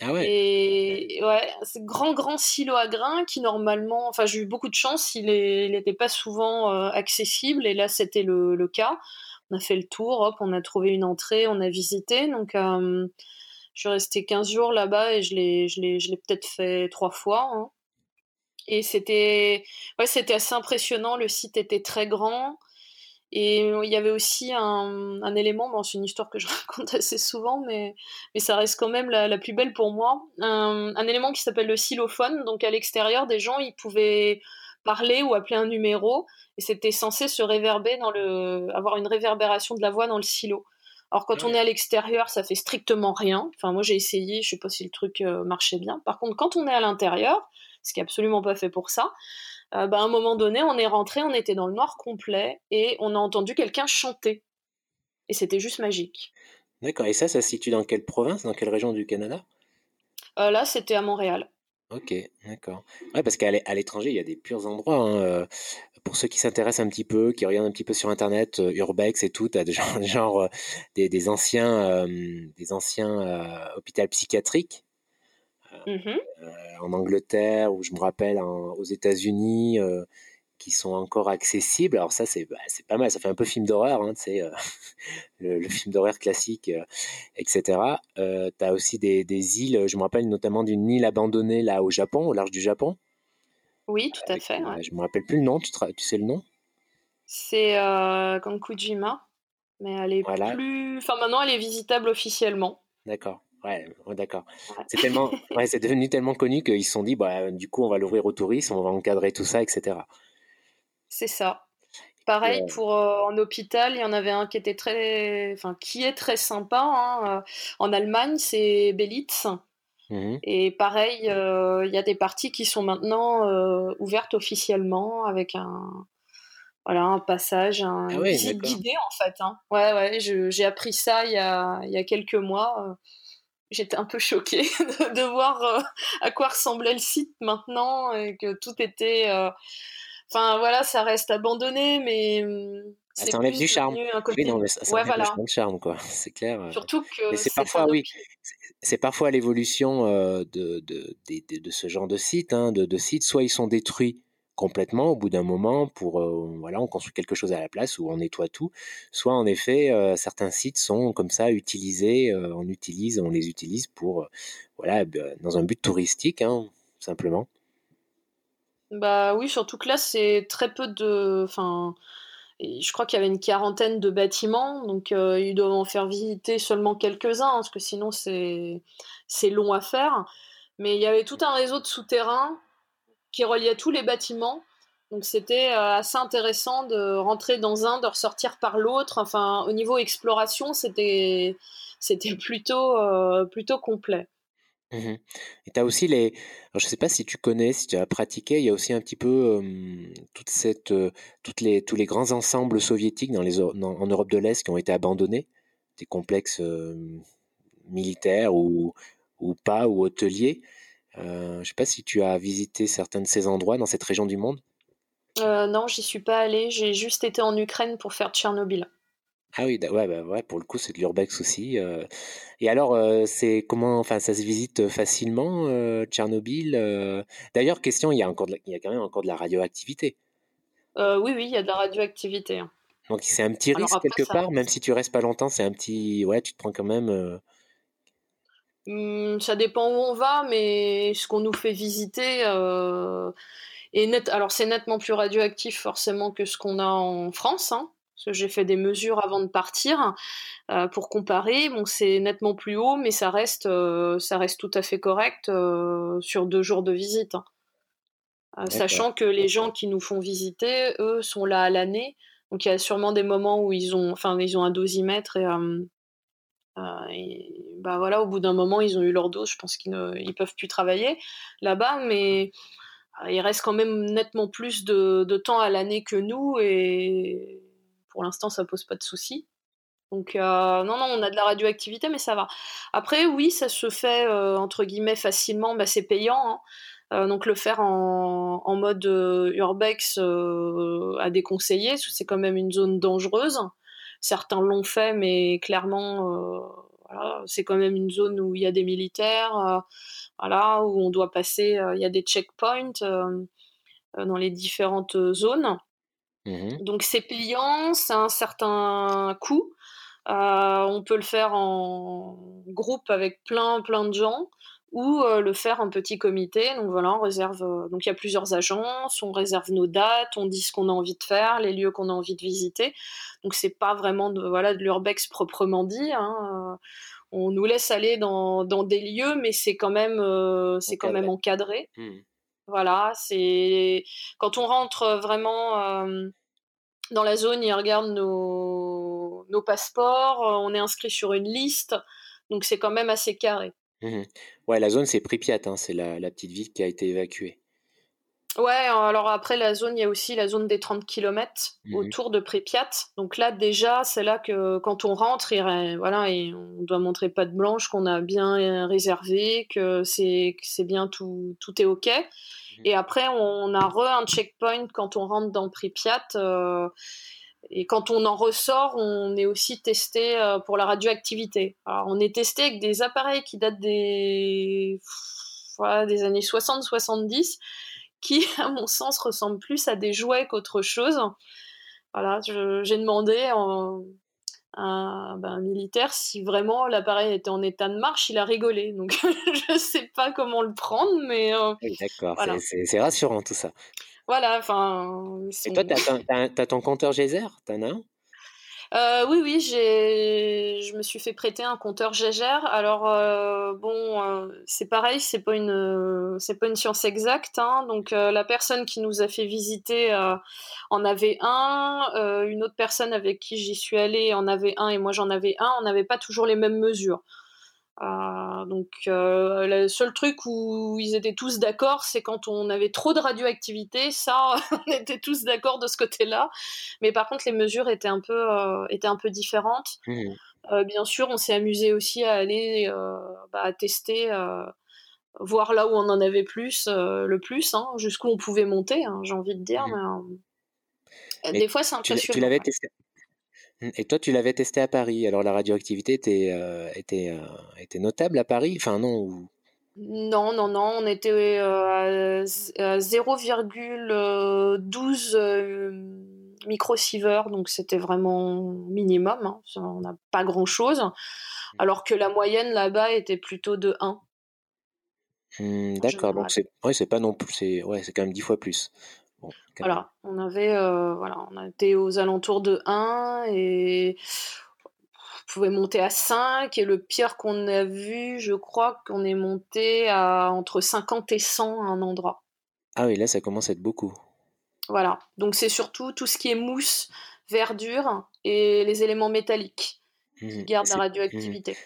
Ah ouais. Et ouais, c'est grand grand silo à grains qui normalement, enfin j'ai eu beaucoup de chance, il n'était pas souvent accessible et là c'était le, le, cas. On a fait le tour, hop, on a trouvé une entrée, on a visité, donc je suis restée 15 jours là-bas et je l'ai, je l'ai, je l'ai peut-être fait trois fois. Hein. Et c'était, ouais, c'était assez impressionnant. Le site était très grand. Et il y avait aussi un, élément, bon, c'est une histoire que je raconte assez souvent, mais, mais ça reste quand même la, plus belle pour moi. Un, un élément qui s'appelle le xylophone. Donc à l'extérieur, des gens, ils pouvaient parler ou appeler un numéro, et c'était censé se réverber dans le, avoir une réverbération de la voix dans le silo. Alors quand on est à l'extérieur, ça fait strictement rien. Enfin moi j'ai essayé, je sais pas si le truc euh, marchait bien. Par contre quand on est à l'intérieur, ce qui est absolument pas fait pour ça, euh, bah, à un moment donné on est rentré, on était dans le noir complet et on a entendu quelqu'un chanter. Et c'était juste magique. D'accord. Et ça, ça se situe dans quelle province, dans quelle région du Canada? Euh, Là, c'était à Montréal. Ok, d'accord. Ouais, parce qu'à l'étranger, il y a des purs endroits. Hein, pour ceux qui s'intéressent un petit peu, qui regardent un petit peu sur internet, euh, Urbex et tout, t'as des genre, genre euh, des, des, anciens, euh, des anciens hôpitaux psychiatriques mmh en Angleterre ou je me rappelle aux États-Unis qui sont encore accessibles. Alors ça c'est bah, pas mal, ça fait un peu film d'horreur, hein, le, le, film d'horreur classique, etc. Euh, t'as aussi des, des, îles, je me rappelle notamment d'une île abandonnée là au Japon, au large du Japon. Oui, tout à fait. Je me rappelle plus le nom, tu, tu sais le nom? C'est euh, mais elle est plus. Enfin, maintenant, elle est visitable officiellement. D'accord. Ouais, d'accord. C'est tellement, ouais, c'est devenu tellement connu qu'ils se sont dit, bah, du coup, on va l'ouvrir au tourisme, on va encadrer tout ça, etc. C'est ça. Pareil pour euh, en hôpital, il y en avait un qui était très, enfin, qui est très sympa. Hein, en Allemagne, c'est Belitz. Mmh Et pareil, euh, il y a des parties qui sont maintenant ouvertes officiellement avec un, voilà, un passage, un ah visite guidée en fait. Hein. Ouais, ouais, j'ai appris ça il y a, il y a quelques mois j'étais un peu choquée de, voir à quoi ressemblait le site maintenant et que tout était. Euh, enfin voilà, ça reste abandonné, mais. Ça enlève du charme. Côté... Oui, non, mais ça, ça ouais, voilà. de charme, quoi. C'est clair. Euh. Surtout que. c'est parfois, oui. C'est parfois l'évolution de, de, de, de, ce genre de site, hein, de, de sites. Soit ils sont détruits complètement au bout d'un moment pour euh, voilà on construit quelque chose à la place ou on nettoie tout soit en effet euh, certains sites sont comme ça utilisés euh, on utilise on les utilise pour voilà dans un but touristique hein, simplement bah oui surtout que là c'est très peu de enfin je crois qu'il y avait une quarantaine de bâtiments, donc ils doivent en faire visiter seulement quelques-uns, hein, parce que sinon c'est long à faire. Mais il y avait tout un réseau de souterrains qui reliait tous les bâtiments. Donc c'était euh, assez intéressant de rentrer dans un, de ressortir par l'autre. Enfin, au niveau exploration, c'était c'était plutôt euh, plutôt complet. Mmh Et tu as aussi les. je ne sais pas si tu connais, si tu as pratiqué, il y a aussi un petit peu toutes les, tous les grands ensembles soviétiques dans les, en Europe de l'Est qui ont été abandonnés, des complexes militaires ou, ou pas, ou hôteliers. Euh, je ne sais pas si tu as visité certains de ces endroits dans cette région du monde. Euh, non, j'y suis pas allée. J'ai juste été en Ukraine pour faire Tchernobyl. Ah oui, ouais, bah, ouais, pour le coup, c'est de l'urbex aussi. Euh. Et alors, c'est comment, enfin, ça se visite facilement, Tchernobyl. D'ailleurs, question, il y a encore, il y a quand même encore de la radioactivité. oui, oui, il y a de la radioactivité. Hein. Donc c'est un petit risque quelque part, même si tu restes pas longtemps, c'est un petit, ouais, tu te prends quand même. Mmh, ça dépend où on va, mais ce qu'on nous fait visiter euh, est net. Alors c'est nettement plus radioactif forcément que ce qu'on a en France. Hein, j'ai fait des mesures avant de partir euh, pour comparer. Bon, c'est nettement plus haut, mais ça reste, euh, ça reste tout à fait correct sur deux jours de visite. Hein. sachant que les gens qui nous font visiter, eux, sont là à l'année. Donc il y a sûrement des moments où ils ont, enfin, ils ont un dosimètre et euh, et bah voilà, au bout d'un moment, ils ont eu leur dose. Je pense qu'ils ne peuvent plus travailler là-bas, mais euh, il reste quand même nettement plus de, temps à l'année que nous, et pour l'instant, ça pose pas de soucis. Donc euh, non, non, on a de la radioactivité, mais ça va. Après, oui, ça se fait entre guillemets facilement, bah, c'est payant. Hein. donc le faire en, en mode urbex à déconseiller, c'est quand même une zone dangereuse. Certains l'ont fait, mais clairement, euh, voilà, c'est quand même une zone où il y a des militaires, euh, voilà, où on doit passer, euh, il y a des checkpoints dans les différentes zones. Mmh Donc c'est pliant, c'est un certain coût. on peut le faire en groupe avec plein plein de gens ou le faire en petit comité. Donc voilà, on réserve. donc il y a plusieurs agences, on réserve nos dates, on dit ce qu'on a envie de faire, les lieux qu'on a envie de visiter. Donc c'est pas vraiment de, voilà de l'urbex proprement dit. Hein, on nous laisse aller dans, dans des lieux, mais c'est quand même c'est quand même encadré. Mmh. Voilà, c'est quand on rentre vraiment dans la zone, ils regardent nos, nos passeports, on est inscrit sur une liste, donc c'est quand même assez carré. Mmh ouais, la zone, c'est Pripyat, hein, c'est la, la, petite ville qui a été évacuée. Ouais, alors après la zone, il y a aussi la zone des 30 km mmh autour de Pripyat. Donc là, déjà, c'est là que quand on rentre, et, voilà, et on doit montrer pas de blanche, qu'on a bien réservé, que c'est bien tout, tout est OK. Mmh et après, on a re un checkpoint quand on rentre dans Pripyat. Euh, et quand on en ressort, on est aussi testé euh, pour la radioactivité. Alors, on est testé avec des appareils qui datent des, des années 60-70, qui, à mon sens, ressemblent plus à des jouets qu'autre chose. Voilà, j'ai demandé à un, ben, militaire si vraiment l'appareil était en état de marche, il a rigolé. Donc, je ne sais pas comment le prendre, mais. Euh, d'accord, c'est rassurant tout ça. Voilà, enfin. Et toi, tu as, ton compteur geyser? T'en as un? Euh, oui, oui, je me suis fait prêter un compteur Gégère. Alors euh, bon, euh, c'est pareil, c'est pas une, c'est pas une science exacte. Hein. donc la personne qui nous a fait visiter en avait un, une autre personne avec qui j'y suis allée en avait un et moi j'en avais un. On n'avait pas toujours les mêmes mesures. Euh, donc euh, le seul truc où ils étaient tous d'accord, c'est quand on avait trop de radioactivité. Ça, on était tous d'accord de ce côté-là. Mais par contre, les mesures étaient un peu, euh, étaient un peu différentes. Mmh. bien sûr, on s'est amusé aussi à aller bah, tester, voir là où on en avait plus, le plus, hein, jusqu'où on pouvait monter. Hein, j'ai envie de dire. Mmh. Mais, des fois, c'est impressionnant. Tu, l'avais testé, et toi, tu l'avais testé à Paris. Alors, la radioactivité était, euh, était, euh, était notable à Paris? Enfin, non Non, non, non. On était euh, à 0,12 microsieverts, donc c'était vraiment minimum. Hein. On n'a pas grand-chose. Mmh. Alors que la moyenne là-bas était plutôt de 1. Mmh, d'accord, donc c'est ouais, pas non plus, c'est ouais, quand même 10 fois plus. Voilà, on avait, euh, voilà, on était aux alentours de 1 et on pouvait monter à 5 et le pire qu'on a vu, je crois qu'on est monté à entre 50 et 100 à un endroit. Ah oui, là ça commence à être beaucoup. Voilà, donc c'est surtout tout ce qui est mousse, verdure et les éléments métalliques qui mmh gardent la mmh radioactivité.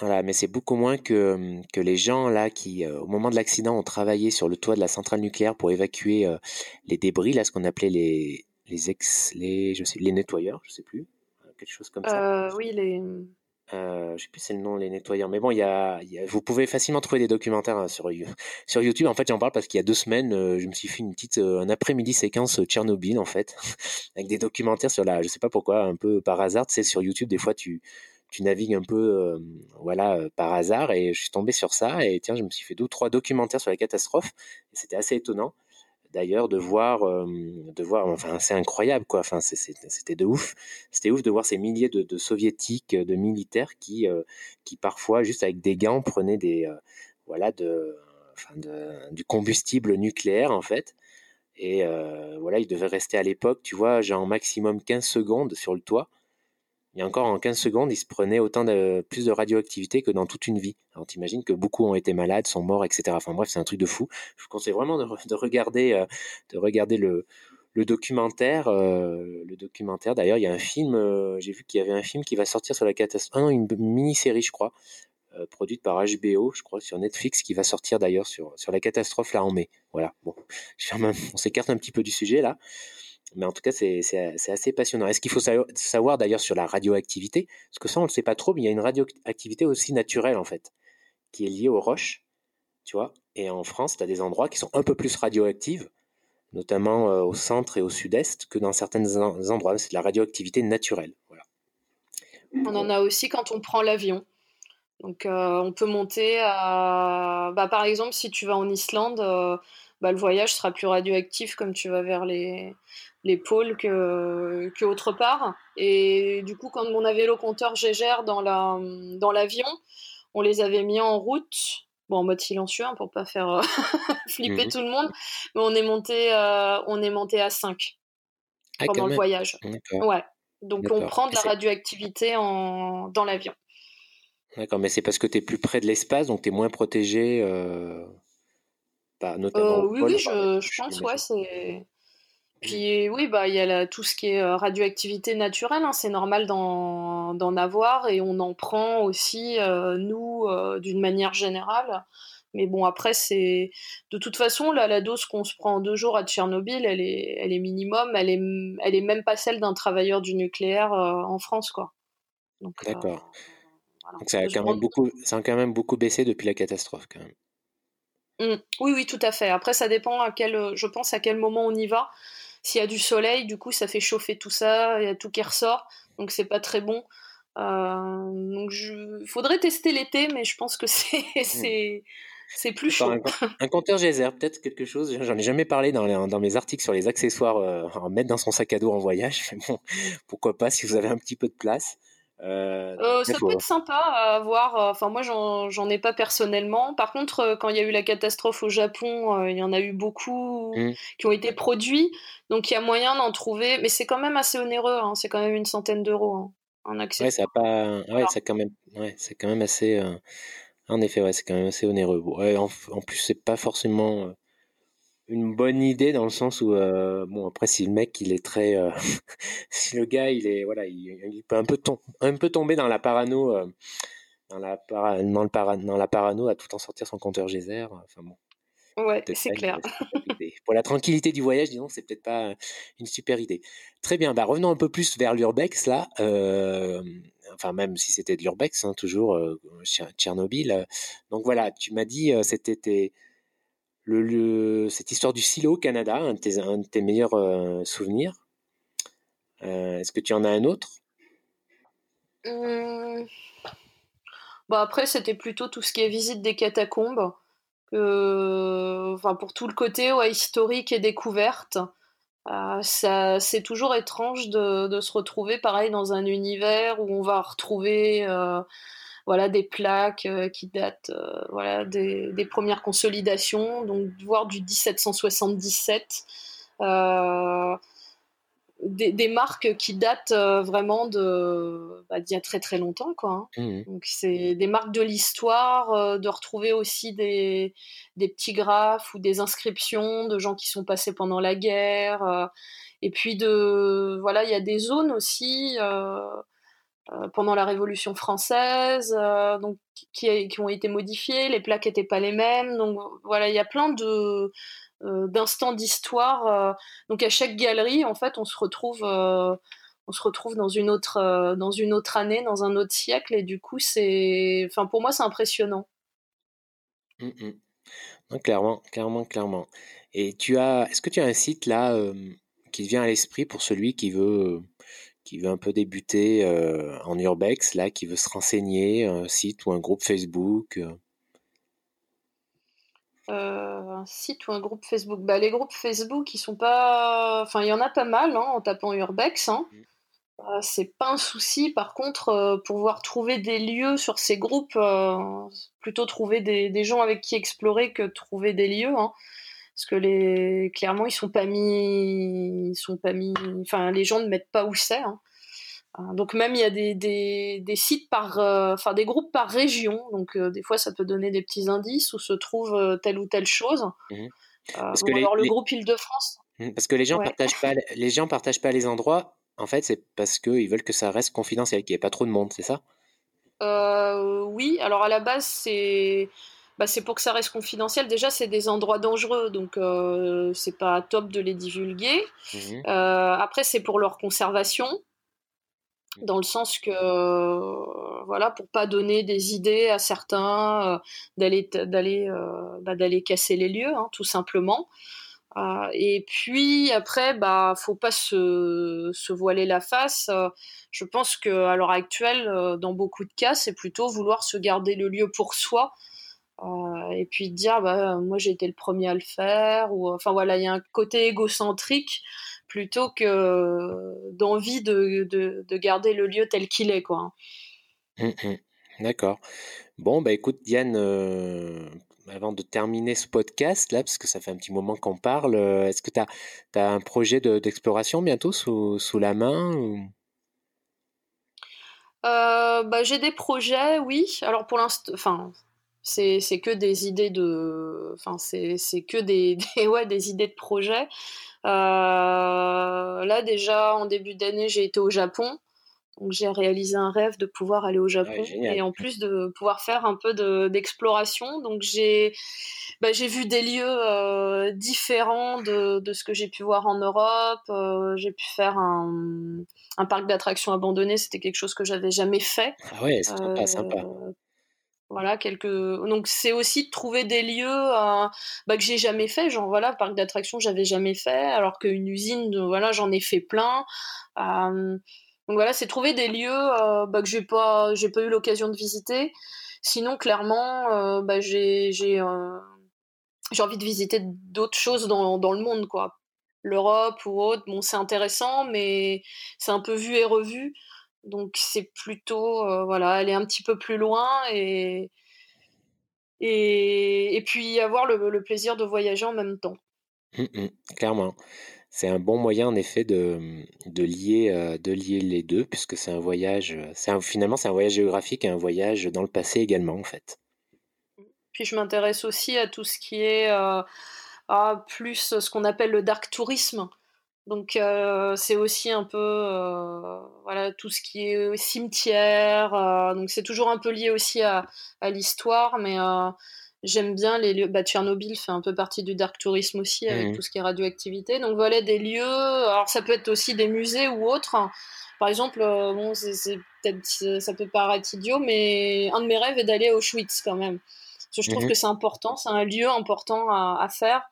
Voilà, mais c'est beaucoup moins que, que les gens là qui, euh, au moment de l'accident, ont travaillé sur le toit de la centrale nucléaire pour évacuer euh, les débris, là, ce qu'on appelait les, les ex, les, je sais, les nettoyeurs, je sais plus, euh, quelque chose comme ça. oui, les. Euh, je sais plus c'est le nom, les nettoyeurs. Mais bon, il y a, vous pouvez facilement trouver des documentaires hein, sur, sur YouTube. En fait, j'en parle parce qu'il y a deux semaines, je me suis fait une petite, un après-midi séquence Tchernobyl, en fait, avec des documentaires sur la, je sais pas pourquoi, un peu par hasard. Tu sais, sur YouTube, des fois, tu, tu navigues un peu voilà par hasard et je suis tombé sur ça et tiens je me suis fait deux ou trois documentaires sur la catastrophe et c'était assez étonnant d'ailleurs de voir de voir enfin c'est incroyable quoi enfin c'était de ouf c'était ouf de voir ces milliers de, soviétiques de militaires qui qui parfois juste avec des gants prenaient des voilà de, enfin du combustible nucléaire en fait et voilà ils devaient rester à l'époque tu vois genre maximum 15 secondes sur le toit il y a encore en 15 secondes, il se prenait autant de plus de radioactivité que dans toute une vie. Alors t'imagines que beaucoup ont été malades, sont morts, etc. Enfin bref, c'est un truc de fou. Je vous conseille vraiment de, regarder, euh, de regarder le, documentaire. Euh, le documentaire. D'ailleurs, il y a un film. Euh, j'ai vu qu'il y avait un film qui va sortir sur la catastrophe. Non, une mini-série, je crois, produite par HBO, je crois, sur Netflix, qui va sortir d'ailleurs sur sur la catastrophe là en mai. Voilà. Bon, on s'écarte un petit peu du sujet là. Mais en tout cas, c'est assez passionnant. Est-ce qu'il faut savoir d'ailleurs sur la radioactivité? Parce que ça, on ne le sait pas trop, mais il y a une radioactivité aussi naturelle, en fait, qui est liée aux roches, tu vois? Et en France, tu as des endroits qui sont un peu plus radioactifs, notamment euh, au centre et au sud-est, que dans certains endroits. C'est de la radioactivité naturelle. Voilà. On en a aussi quand on prend l'avion. Donc, euh, on peut monter à. Bah, par exemple, si tu vas en Islande. Euh, bah, le voyage sera plus radioactif comme tu vas vers les, les pôles que, que autre part. Et du coup, quand on avait le compteur Gégère dans la dans l'avion, on les avait mis en route, bon en mode silencieux hein, pour pas faire euh, flipper mhm. tout le monde, mais on est monté euh, on est monté à 5 ah, pendant le voyage. Ouais. Donc on prend de la radioactivité en, dans l'avion. D'accord, mais c'est parce que tu es plus près de l'espace, donc tu es moins protégé, euh, notamment. oui, oui, je, je pense, ouais, c'est. Puis oui, bah il y a tout ce qui est radioactivité naturelle, hein, c'est normal d'en avoir et on en prend aussi euh, nous euh, d'une manière générale. Mais bon après c'est de toute façon là la dose qu'on se prend en deux jours à Tchernobyl, elle est elle est minimum, elle est elle est même pas celle d'un travailleur du nucléaire en France quoi. D'accord. Donc ça a quand même beaucoup ça a quand même beaucoup baissé depuis la catastrophe quand même. Mmh. Oui, oui, tout à fait. Après, ça dépend à quel, je pense, à quel moment on y va. S'il y a du soleil, du coup, ça fait chauffer tout ça, il y a tout qui ressort, donc c'est pas très bon. Euh, donc, je... faudrait tester l'été, mais je pense que c'est mmh. c'est plus chaud. Un, compteur geyser, peut-être quelque chose. J'en ai jamais parlé dans, dans, mes articles sur les accessoires euh, à mettre dans son sac à dos en voyage. Mais bon, pourquoi pas si vous avez un petit peu de place. Ça peut être sympa à voir. Enfin, moi, j'en ai pas personnellement. Par contre, quand il y a eu la catastrophe au Japon, il y en a eu beaucoup mmh. qui ont été produits. Donc, il y a moyen d'en trouver. Mais c'est quand même assez onéreux. Hein. C'est quand même une centaine d'euros. Hein, en accès. Ouais, ça pas. Ouais, c'est quand même. Ouais, quand même assez. En effet, ouais, c'est quand même assez onéreux. en, en, plus, c'est pas forcément une bonne idée dans le sens où euh, bon après si le mec il est très euh, si le gars il est voilà il, peut un peu un peu tomber dans la parano euh, dans la dans le para dans la parano à tout en sortir son compteur geyser enfin bon Ouais, c'est clair. Pour la tranquillité du voyage, disons, c'est peut-être pas une super idée. Très bien, bah revenons un peu plus vers l'urbex là. enfin, même si c'était de l'urbex, hein, toujours Tchernobyl. Donc voilà, tu m'as dit, c'était cette histoire du silo au Canada, un de tes, meilleurs euh, souvenirs. Euh, est-ce que tu en as un autre? Mmh. bah Après, c'était plutôt tout ce qui est visite des catacombes. enfin, pour tout le côté historique et découverte. Euh, c'est toujours étrange de, de, se retrouver pareil dans un univers où on va retrouver voilà des plaques euh, qui datent euh, voilà des, premières consolidations, donc voire du 1777. Euh, des, marques qui datent vraiment de bah, d'il y a très très longtemps quoi. Hein. Mmh. Donc c'est des marques de l'histoire, de retrouver aussi des, des, petits graphes ou des inscriptions de gens qui sont passés pendant la guerre. et puis de voilà il y a des zones aussi. Euh, pendant la Révolution française, euh, donc qui, qui, ont été modifiées, les plaques n'étaient pas les mêmes. Donc voilà, il y a plein de euh, d'instants d'histoire. donc à chaque galerie, en fait, on se retrouve on se retrouve dans une autre dans une autre année, dans un autre siècle, et du coup, c'est, enfin, pour moi, c'est impressionnant. Mmh, mmh. clairement, clairement, clairement. Et tu as, est-ce que tu as un site là qui vient à l'esprit pour celui qui veut qui veut un peu débuter euh, en urbex, là, qui veut se renseigner, un site ou un groupe Facebook euh? Euh, un site ou un groupe Facebook bah, Les groupes Facebook, ils sont pas. Enfin, il y en a pas mal hein, en tapant urbex. Hein. Mmh. c'est pas un souci. Par contre, pouvoir trouver des lieux sur ces groupes, plutôt trouver des, des, gens avec qui explorer que trouver des lieux. Hein parce que les clairement ils sont pas mis ils sont pas mis enfin les gens ne mettent pas où c'est hein. euh, donc même il y a des, des, des sites par euh, enfin des groupes par région. Donc euh, des fois ça peut donner des petits indices où se trouve telle ou telle chose. Mmh. parce que alors le groupe Île-de-France. Mmh, parce que les gens partagent pas les gens partagent pas les endroits. En fait c'est parce qu'ils veulent que ça reste confidentiel qu'il n'y ait pas trop de monde c'est ça? Oui. Alors à la base c'est bah, c'est pour que ça reste confidentiel. Déjà, c'est des endroits dangereux, donc euh, c'est pas top de les divulguer. Mmh euh, après, c'est pour leur conservation, dans le sens que, euh, voilà, pour pas donner des idées à certains d'aller d'aller bah, d'aller casser les lieux, hein, tout simplement. et puis après, bah, faut pas se, se voiler la face. je pense que à l'heure actuelle, dans beaucoup de cas, c'est plutôt vouloir se garder le lieu pour soi euh, et puis dire bah, moi j'ai été le premier à le faire ou enfin voilà il y a un côté égocentrique plutôt que d'envie de, de, garder le lieu tel qu'il est quoi. Mmh, mmh. d'accord. Bon bah écoute Diane euh, avant de terminer ce podcast là parce que ça fait un petit moment qu'on parle euh, est-ce que tu as, as, un projet d'exploration bientôt sous, sous, la main bah, j'ai des projets oui. Alors pour l'instant enfin c'est que des idées de. Enfin, c'est que des, des, ouais, des idées de projet. Euh, là, déjà, en début d'année, j'ai été au Japon. Donc, j'ai réalisé un rêve de pouvoir aller au Japon et en plus de pouvoir faire un peu d'exploration. donc, j'ai bah, vu des lieux euh, différents de, de, ce que j'ai pu voir en Europe. Euh, j'ai pu faire un, un parc d'attractions abandonné. C'était quelque chose que j'avais jamais fait. Ah ouais, c'est sympa, sympa. Voilà, quelques... Donc c'est aussi de trouver des lieux euh, bah, que j'ai jamais fait, genre voilà, parc d'attractions j'avais jamais fait, alors qu'une usine, voilà, j'en ai fait plein. Euh, donc voilà, c'est trouver des lieux euh, bah, que j'ai pas, j'ai pas eu l'occasion de visiter. Sinon, clairement, bah, j'ai, j'ai, j'ai envie de visiter d'autres choses dans, dans le monde, quoi. L'Europe ou autre, bon, c'est intéressant, mais c'est un peu vu et revu. Donc c'est plutôt, voilà, aller un petit peu plus loin et, et, puis avoir le, plaisir de voyager en même temps. Mmh, mmh, clairement. C'est un bon moyen en effet de, de, lier, de lier les deux, puisque c'est un voyage, c'est finalement c'est un voyage géographique et un voyage dans le passé également en fait. Puis je m'intéresse aussi à tout ce qui est à plus ce qu'on appelle le dark tourisme. Donc euh, c'est aussi un peu euh, voilà tout ce qui est cimetière. Euh, donc c'est toujours un peu lié aussi à, à l'histoire, mais j'aime bien les lieux. Bah, Tchernobyl fait un peu partie du dark tourisme aussi avec mmh. tout ce qui est radioactivité. Donc voilà des lieux. Alors ça peut être aussi des musées ou autres. Par exemple, bon c'est peut-être ça peut paraître idiot, mais un de mes rêves est d'aller à Auschwitz quand même. Parce que je trouve mmh que c'est important, c'est un lieu important à, à faire.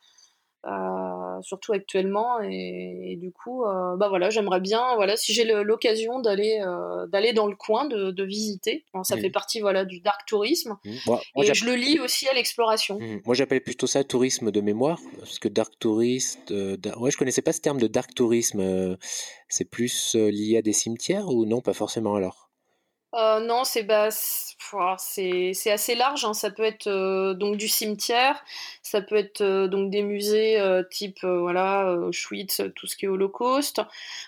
Euh, surtout actuellement. Et, du coup, euh, bah voilà, j'aimerais bien, voilà, si j'ai l'occasion d'aller euh, d'aller dans le coin, de, visiter. ça fait partie voilà du dark tourisme. Mmh. et je le lis aussi à l'exploration. Mmh. Moi, j'appelle plutôt ça tourisme de mémoire, parce que dark tourist, ouais, je connaissais pas ce terme de dark tourisme. c'est plus lié à des cimetières ou non, pas forcément alors? Non, c'est bah, c'est assez large. Hein. Ça peut être euh, donc du cimetière, ça peut être euh, donc des musées euh, type voilà Auschwitz, tout ce qui est Holocauste,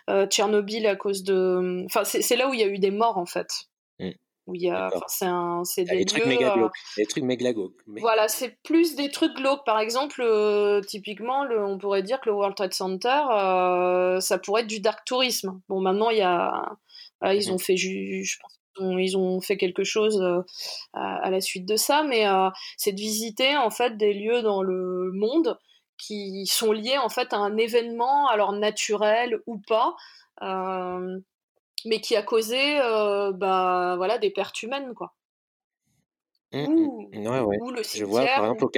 Tchernobyl à cause de. Enfin, c'est là où il y a eu des morts en fait. Mmh. Où il y a, c'est des, trucs méga des trucs méga Voilà, c'est plus des trucs glauques. Par exemple, typiquement, le, on pourrait dire que le World Trade Center, ça pourrait être du dark tourisme. Bon, maintenant il y a, ils mmh ont fait, je pense ils ont fait quelque chose euh, à, la suite de ça, mais euh, c'est de visiter en fait des lieux dans le monde qui sont liés en fait à un événement, alors naturel ou pas, euh, mais qui a causé bah, voilà, des pertes humaines. Quoi. Mmh, mmh. ouais, ouais. Je vois par exemple au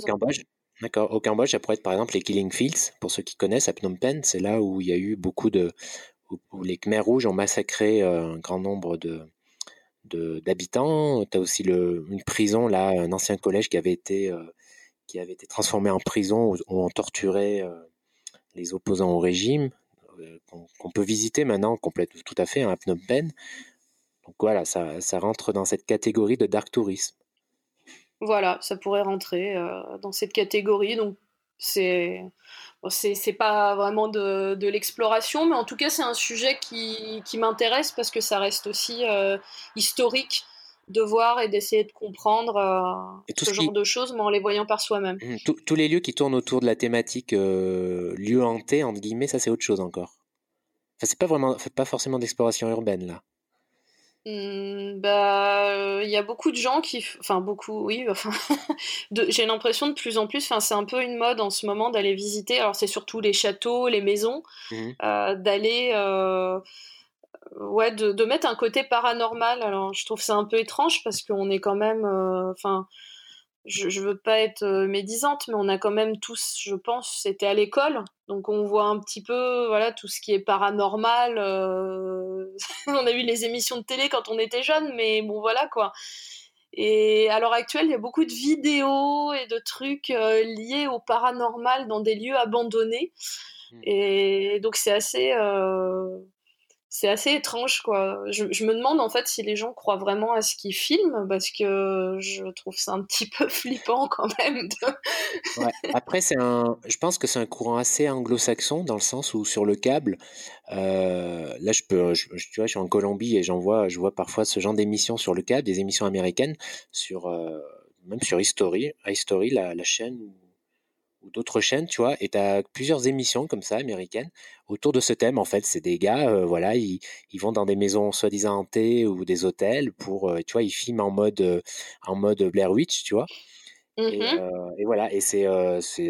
Cambodge, D'accord. Au Cambodge, ça pourrait être par exemple les Killing Fields, pour ceux qui connaissent, à Phnom Penh, c'est là où il y a eu beaucoup de, où, les Khmers rouges ont massacré euh, un grand nombre de d'habitants. Tu as aussi une prison, là, un ancien collège qui avait été, euh, qui avait été transformé en prison où, on torturait euh, les opposants au régime, qu'on peut visiter maintenant complètement, tout à fait hein, à Phnom Penh. Donc voilà, ça, ça, rentre dans cette catégorie de dark tourisme. Voilà, ça pourrait rentrer dans cette catégorie. Donc c'est c'est pas vraiment de, de l'exploration, mais en tout cas, c'est un sujet qui, qui m'intéresse parce que ça reste aussi euh, historique de voir et d'essayer de comprendre euh, ce genre de choses, mais en les voyant par soi-même. Mmh, tous les lieux qui tournent autour de la thématique euh, lieu hanté, entre guillemets, ça c'est autre chose encore. Enfin, c'est pas vraiment, pas forcément d'exploration urbaine là. Mmh, bah, il y a beaucoup de gens qui enfin beaucoup, oui, enfin, j'ai l'impression de plus en plus, enfin, c'est un peu une mode en ce moment d'aller visiter, alors c'est surtout les châteaux, les maisons, mmh euh, d'aller, euh, ouais, de de mettre un côté paranormal. Alors je trouve ça un peu étrange parce qu'on est quand même, euh, enfin je, je veux pas être euh, médisante, mais on a quand même tous, je pense, c'était à l'école, donc on voit un petit peu, voilà, tout ce qui est paranormal. Euh, on a eu les émissions de télé quand on était jeune, mais bon, voilà quoi. Et à l'heure actuelle, il y a beaucoup de vidéos et de trucs euh, liés au paranormal dans des lieux abandonnés. Mmh. Et donc c'est assez, c'est assez étrange quoi. Je, me demande en fait si les gens croient vraiment à ce qu'ils filment parce que je trouve ça un petit peu flippant quand même. Après c'est un, je pense que c'est un courant assez anglo-saxon dans le sens où sur le câble, euh, là je peux, tu vois, je suis en Colombie et j'en je vois parfois ce genre d'émissions sur le câble, des émissions américaines sur, euh, même sur History, History la chaîne ou d'autres chaînes, tu vois, et tu as plusieurs émissions comme ça, américaines, autour de ce thème. En fait, c'est des gars, euh, voilà, ils, ils, vont dans des maisons soi-disant hantées ou des hôtels pour, euh, tu vois, ils filment en mode, euh, en mode Blair Witch, tu vois. et, mmh et, voilà, et c'est,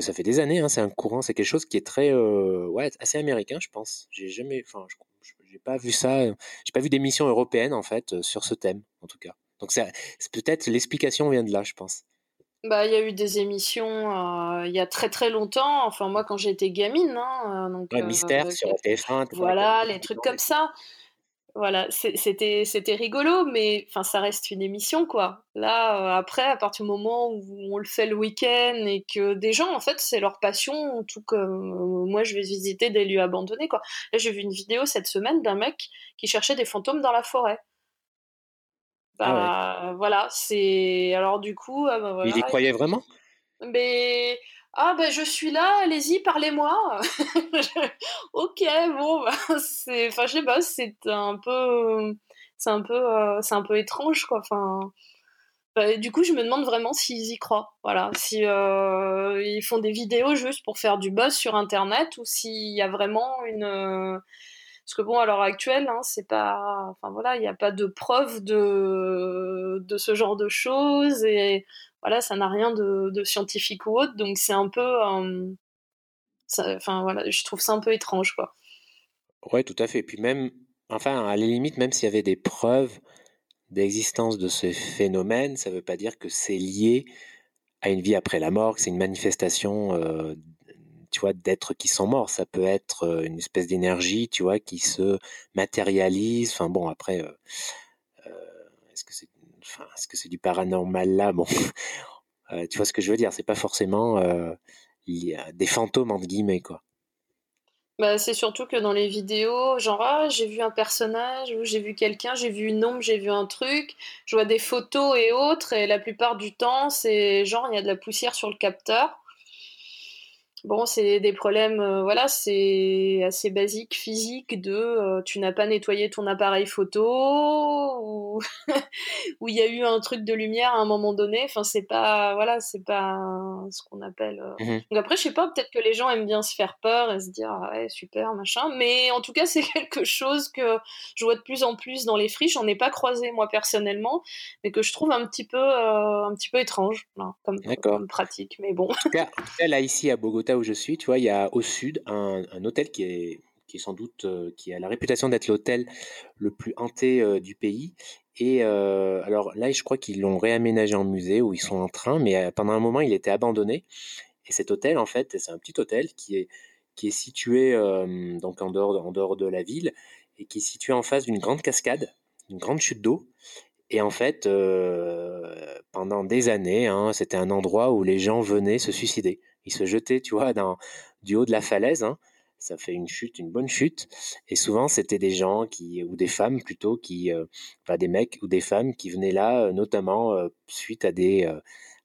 ça fait des années, hein, c'est un courant, c'est quelque chose qui est très, ouais, assez américain, je pense. J'ai jamais, enfin, j'ai pas vu ça, j'ai pas vu d'émission européenne en fait sur ce thème, en tout cas. Donc c'est peut-être l'explication vient de là, je pense. Bah, il y a eu des émissions euh, il y a très très longtemps. Enfin, moi, quand j'étais gamine, hein, euh, donc, mystère euh, sur TF1. Voilà, les trucs comme ça. Voilà, c'était c'était rigolo, mais enfin ça reste une émission quoi. Là, euh, après, à partir du moment où on le fait le week-end et que des gens, en fait, c'est leur passion, tout comme euh, moi, je vais visiter des lieux abandonnés quoi. Là, j'ai vu une vidéo cette semaine d'un mec qui cherchait des fantômes dans la forêt. Ah bah voilà, c'est alors du coup, ah bah, Il y croyait vraiment? Mais ah ben je suis là, allez-y, parlez-moi. ok, bon, bah, c'est, enfin je sais pas, c'est un peu, c'est un peu, euh, c'est un peu étrange quoi. Enfin, bah, du coup je me demande vraiment s'ils y croient. Voilà, si euh, ils font des vidéos juste pour faire du buzz sur internet ou s'il y a vraiment une parce que bon, à l'heure actuelle, hein, c'est pas, enfin voilà, il n'y a pas de preuve de de ce genre de choses et voilà, ça n'a rien de, scientifique ou autre, donc c'est un peu, euh, enfin voilà, je trouve ça un peu étrange, quoi. Ouais, tout à fait. Puis même, enfin, à la limite, même s'il y avait des preuves d'existence de ce phénomène, ça ne veut pas dire que c'est lié à une vie après la mort, que c'est une manifestation, euh, tu vois, d'êtres qui sont morts. Ça peut être une espèce d'énergie, tu vois, qui se matérialise. Enfin bon, après, est-ce que c'est est-ce que c'est du paranormal là? Bon, tu vois ce que je veux dire C'est pas forcément des fantômes entre guillemets quoi. Bah, c'est surtout que dans les vidéos, genre ah, j'ai vu un personnage ou j'ai vu quelqu'un, j'ai vu une ombre, j'ai vu un truc, je vois des photos et autres, et la plupart du temps, c'est genre il y a de la poussière sur le capteur. Bon, c'est des problèmes, euh, voilà, c'est assez basique, physique, de euh, tu n'as pas nettoyé ton appareil photo, ou il y a eu un truc de lumière à un moment donné. Enfin, c'est pas, voilà, c'est pas ce qu'on appelle. Euh, mmh Donc après, je sais pas, peut-être que les gens aiment bien se faire peur et se dire, ah ouais, super, machin. Mais en tout cas, c'est quelque chose que je vois de plus en plus dans les friches. J'en ai pas croisé moi personnellement, mais que je trouve un petit peu, un petit peu étrange, comme, comme, pratique. Mais bon. En tout cas, là ici à Bogota où je suis, tu vois, il y a au sud un, hôtel qui est, sans doute, euh, qui a la réputation d'être l'hôtel le plus hanté euh, du pays. Et euh, alors là, je crois qu'ils l'ont réaménagé en musée où ils sont en train, mais pendant un moment, il était abandonné. Et cet hôtel, en fait, c'est un petit hôtel qui est, qui est situé donc en dehors, en dehors de la ville et qui est situé en face d'une grande cascade, une grande chute d'eau. Et en fait, pendant des années, hein, c'était un endroit où les gens venaient se suicider il se jetait, tu vois, dans, du haut de la falaise. Hein. Ça fait une chute, une bonne chute. Et souvent, c'était des gens qui, ou des femmes plutôt, qui, euh, enfin des mecs ou des femmes qui venaient là, euh, notamment euh, suite à des,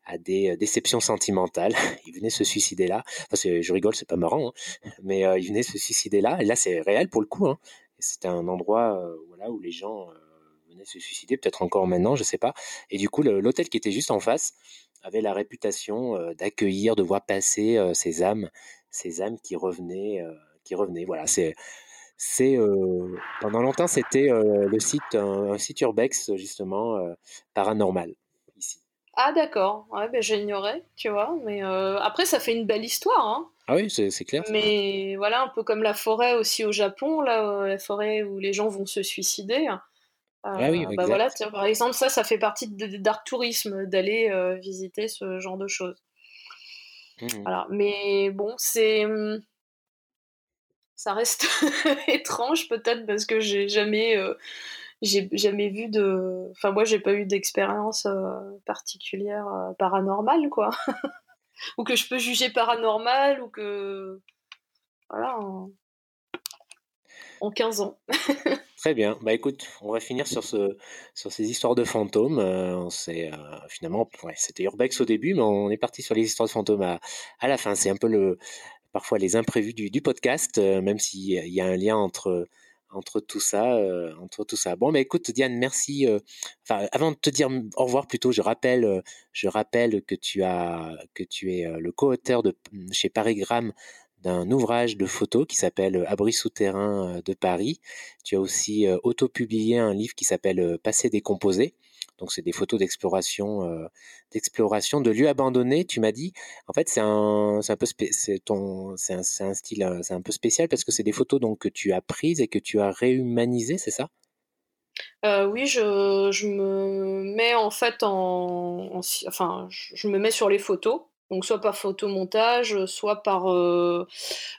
à des déceptions sentimentales. Ils venaient se suicider là. Que je rigole, c'est pas marrant, hein. mais ils venaient se suicider là. Et là, c'est réel pour le coup. Hein. C'était un endroit, voilà, où les gens venaient se suicider, peut-être encore maintenant, je sais pas. Et du coup, l'hôtel qui était juste en face, avait la réputation d'accueillir, de voir passer ces âmes, ces âmes qui revenaient, qui revenaient. Voilà, c'est c'est pendant longtemps c'était le site un, site urbex justement paranormal ici. Ah d'accord, ouais, ben, j'ignorais, tu vois, mais après ça fait une belle histoire. Hein. Ah oui, c'est clair. Mais voilà, un peu comme la forêt aussi au Japon, là, la forêt où les gens vont se suicider. Ah oui, bah voilà, par exemple, ça, ça fait partie de Dark Tourisme, d'aller euh, visiter ce genre de choses. Mmh. Voilà. Mais bon, c'est. Mmh, ça reste étrange, peut-être, parce que j'ai jamais. Euh, j'ai jamais vu de. Enfin, moi, j'ai pas eu d'expérience euh, particulière paranormale, quoi. ou que je peux juger paranormal, ou que. Voilà. En, en 15 ans. Très bien. Bah écoute, on va finir sur, ce, sur ces histoires de fantômes. Euh, on euh, finalement, c'était Urbex au début, mais on est parti sur les histoires de fantômes à, à la fin. C'est un peu le, parfois les imprévus du, podcast, euh, même s'il y a un lien entre, entre tout ça, entre tout ça. Bon, bah écoute, Diane, merci. Enfin, avant de te dire au revoir, plutôt, je rappelle, je rappelle que tu as, que tu es le co-auteur de chez Parigram d'un ouvrage de photos qui s'appelle euh, Abri souterrain euh, de Paris. Tu as aussi euh, auto-publié un livre qui s'appelle Passé décomposé. Donc c'est des photos d'exploration, d'exploration de lieux abandonnés. Tu m'as dit, en fait c'est un, c'est un peu c'est c'est un, style, c'est un peu spécial parce que c'est des photos donc que tu as prises et que tu as réhumanisées, c'est ça? Oui, je, me mets en fait en, enfin, je me mets sur les photos donc soit par photomontage, soit par euh,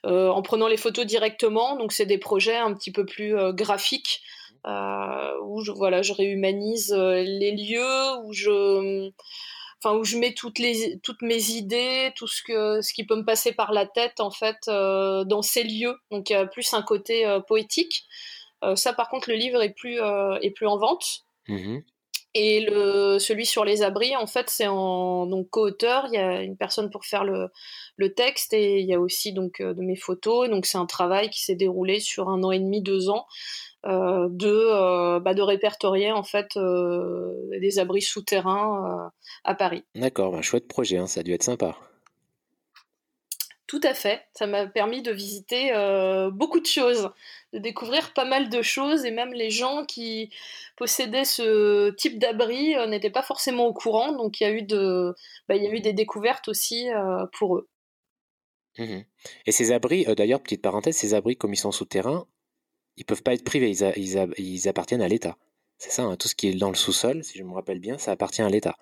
euh, en prenant les photos directement. Donc c'est des projets un petit peu plus euh, graphiques. où je, voilà, je réhumanise les lieux, où je, enfin, où je mets toutes, les, toutes mes idées, tout ce, que, ce qui peut me passer par la tête, en fait, dans ces lieux. Donc, il y a plus un côté poétique. ça, par contre, le livre est plus, est plus en vente. Mmh et celui sur les abris, en fait, c'est en donc co-auteur. Il y a une personne pour faire le, texte et il y a aussi donc de mes photos. Donc c'est un travail qui s'est déroulé sur un an et demi, deux ans. Euh, de, euh, bah, de répertorier en fait euh, des abris souterrains à Paris. D'accord, un chouette projet, hein, ça a dû être sympa. Tout à fait, ça m'a permis de visiter beaucoup de choses, de découvrir pas mal de choses et même les gens qui possédaient ce type d'abri n'étaient pas forcément au courant, donc il y a eu, de, bah, il y a eu des découvertes aussi pour eux. Mmh et ces abris, d'ailleurs, petite parenthèse, ces abris comme ils sont souterrains, ils peuvent pas être privés, ils, appartiennent à l'État. C'est ça, hein, tout ce qui est dans le sous-sol, si je me rappelle bien, ça appartient à l'État.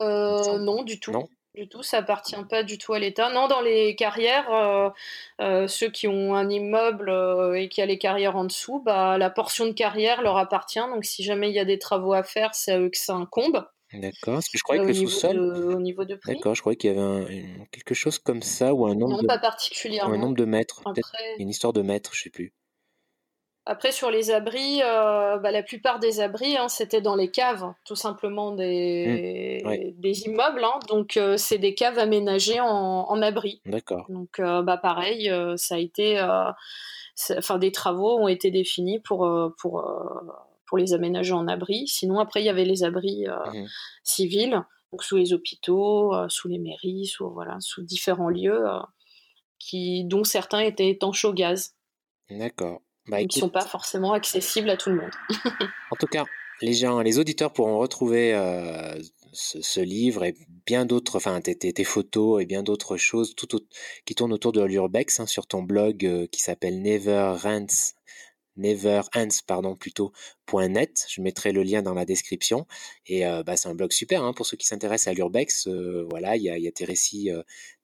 Euh, non, du tout. Non? Du tout, ça appartient pas du tout à l'État. Non, dans les carrières, euh, euh, ceux qui ont un immeuble et qui a les carrières en dessous, bah, la portion de carrière leur appartient. Donc si jamais il y a des travaux à faire, c'est à eux que ça incombe. D'accord, parce que je croyais que le sous-sol. Au niveau de prix. D'accord, je croyais qu'il y avait quelque chose comme ça ou un nombre. Non, pas particulièrement. un nombre de mètres. Une histoire de mètres, je sais plus. Après, sur les abris, euh, bah, la plupart des abris, hein, c'était dans les caves, tout simplement des, mmh, des immeubles. Hein. donc, euh, c'est des caves aménagées en, en abri. D'accord. Donc, euh, bah, pareil, ça a été. Enfin, des travaux ont été définis pour, pour, pour les aménager en abri. Sinon, après, il y avait les abris mmh civils, donc sous les hôpitaux, sous les mairies, sous, voilà, sous différents lieux, qui, dont certains étaient étanches au gaz. D'accord. Bah, qui ne sont pas forcément accessibles à tout le monde. en tout cas, les gens, les auditeurs pourront retrouver euh, ce, livre et bien d'autres, enfin tes, tes, photos et bien d'autres choses tout, qui tournent autour de l'urbex hein, sur ton blog euh, qui s'appelle Never neverends pardon plutôt .net je mettrai le lien dans la description et euh, bah, c'est un blog super hein, pour ceux qui s'intéressent à l'urbex voilà il y a, y a, tes récits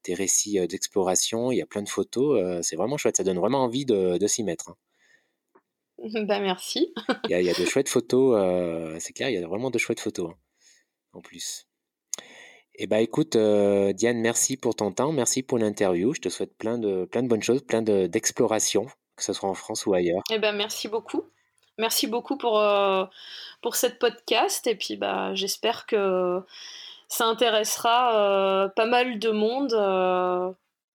tes récits d'exploration il y a plein de photos c'est vraiment chouette ça donne vraiment envie de, de s'y mettre hein. Bah merci. il, y a, de chouettes photos, euh, c'est clair, il y a vraiment de chouettes photos hein, en plus. Et eh bah écoute, euh, Diane, merci pour ton temps, merci pour l'interview. Je te souhaite plein de, plein de bonnes choses, plein d'explorations, que ce soit en France ou ailleurs. Eh ben merci beaucoup. Merci beaucoup pour, euh, pour cette podcast. Et puis bah, j'espère que ça intéressera pas mal de monde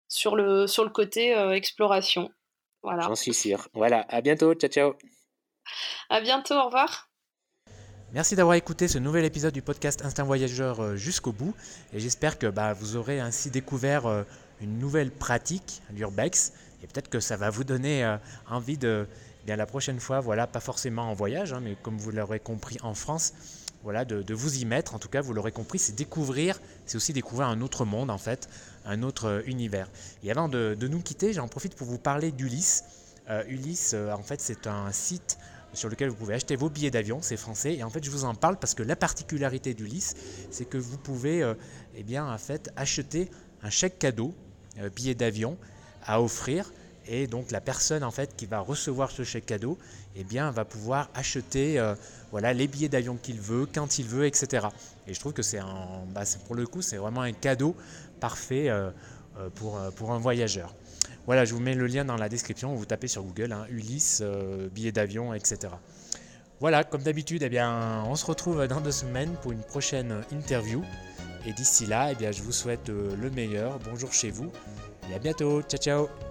sur, le, sur le côté exploration. Voilà. J'en suis sûr. Voilà, à bientôt, ciao ciao. À bientôt, au revoir. Merci d'avoir écouté ce nouvel épisode du podcast Instinct Voyageur euh, jusqu'au bout et j'espère que bah, vous aurez ainsi découvert euh, une nouvelle pratique, l'urbex, et peut-être que ça va vous donner euh, envie de, eh bien la prochaine fois, voilà, pas forcément en voyage, hein, mais comme vous l'aurez compris en France, voilà, de, vous y mettre. En tout cas, vous l'aurez compris, c'est découvrir, c'est aussi découvrir un autre monde en fait, un autre euh, univers. Et avant de, nous quitter, j'en profite pour vous parler d'Ulysse. Euh, Ulysse, euh, en fait, c'est un site sur lequel vous pouvez acheter vos billets d'avion, c'est français. Et en fait, je vous en parle parce que la particularité d'Ulysse, c'est que vous pouvez, eh bien, en fait, acheter un chèque cadeau, billet d'avion, à offrir et donc la personne en fait qui va recevoir ce chèque cadeau eh bien va pouvoir acheter voilà les billets d'avion qu'il veut quand il veut etc et je trouve que c'est un bah, pour le coup c'est vraiment un cadeau parfait euh, euh, pour, pour un voyageur. Voilà je vous mets le lien dans la description. Vous tapez sur Google hein, Ulysse billets d'avion etc voilà comme d'habitude eh bien on se retrouve dans deux semaines pour une prochaine interview. Et d'ici là eh bien je vous souhaite le meilleur. Bonjour chez vous. Et à bientôt. Ciao ciao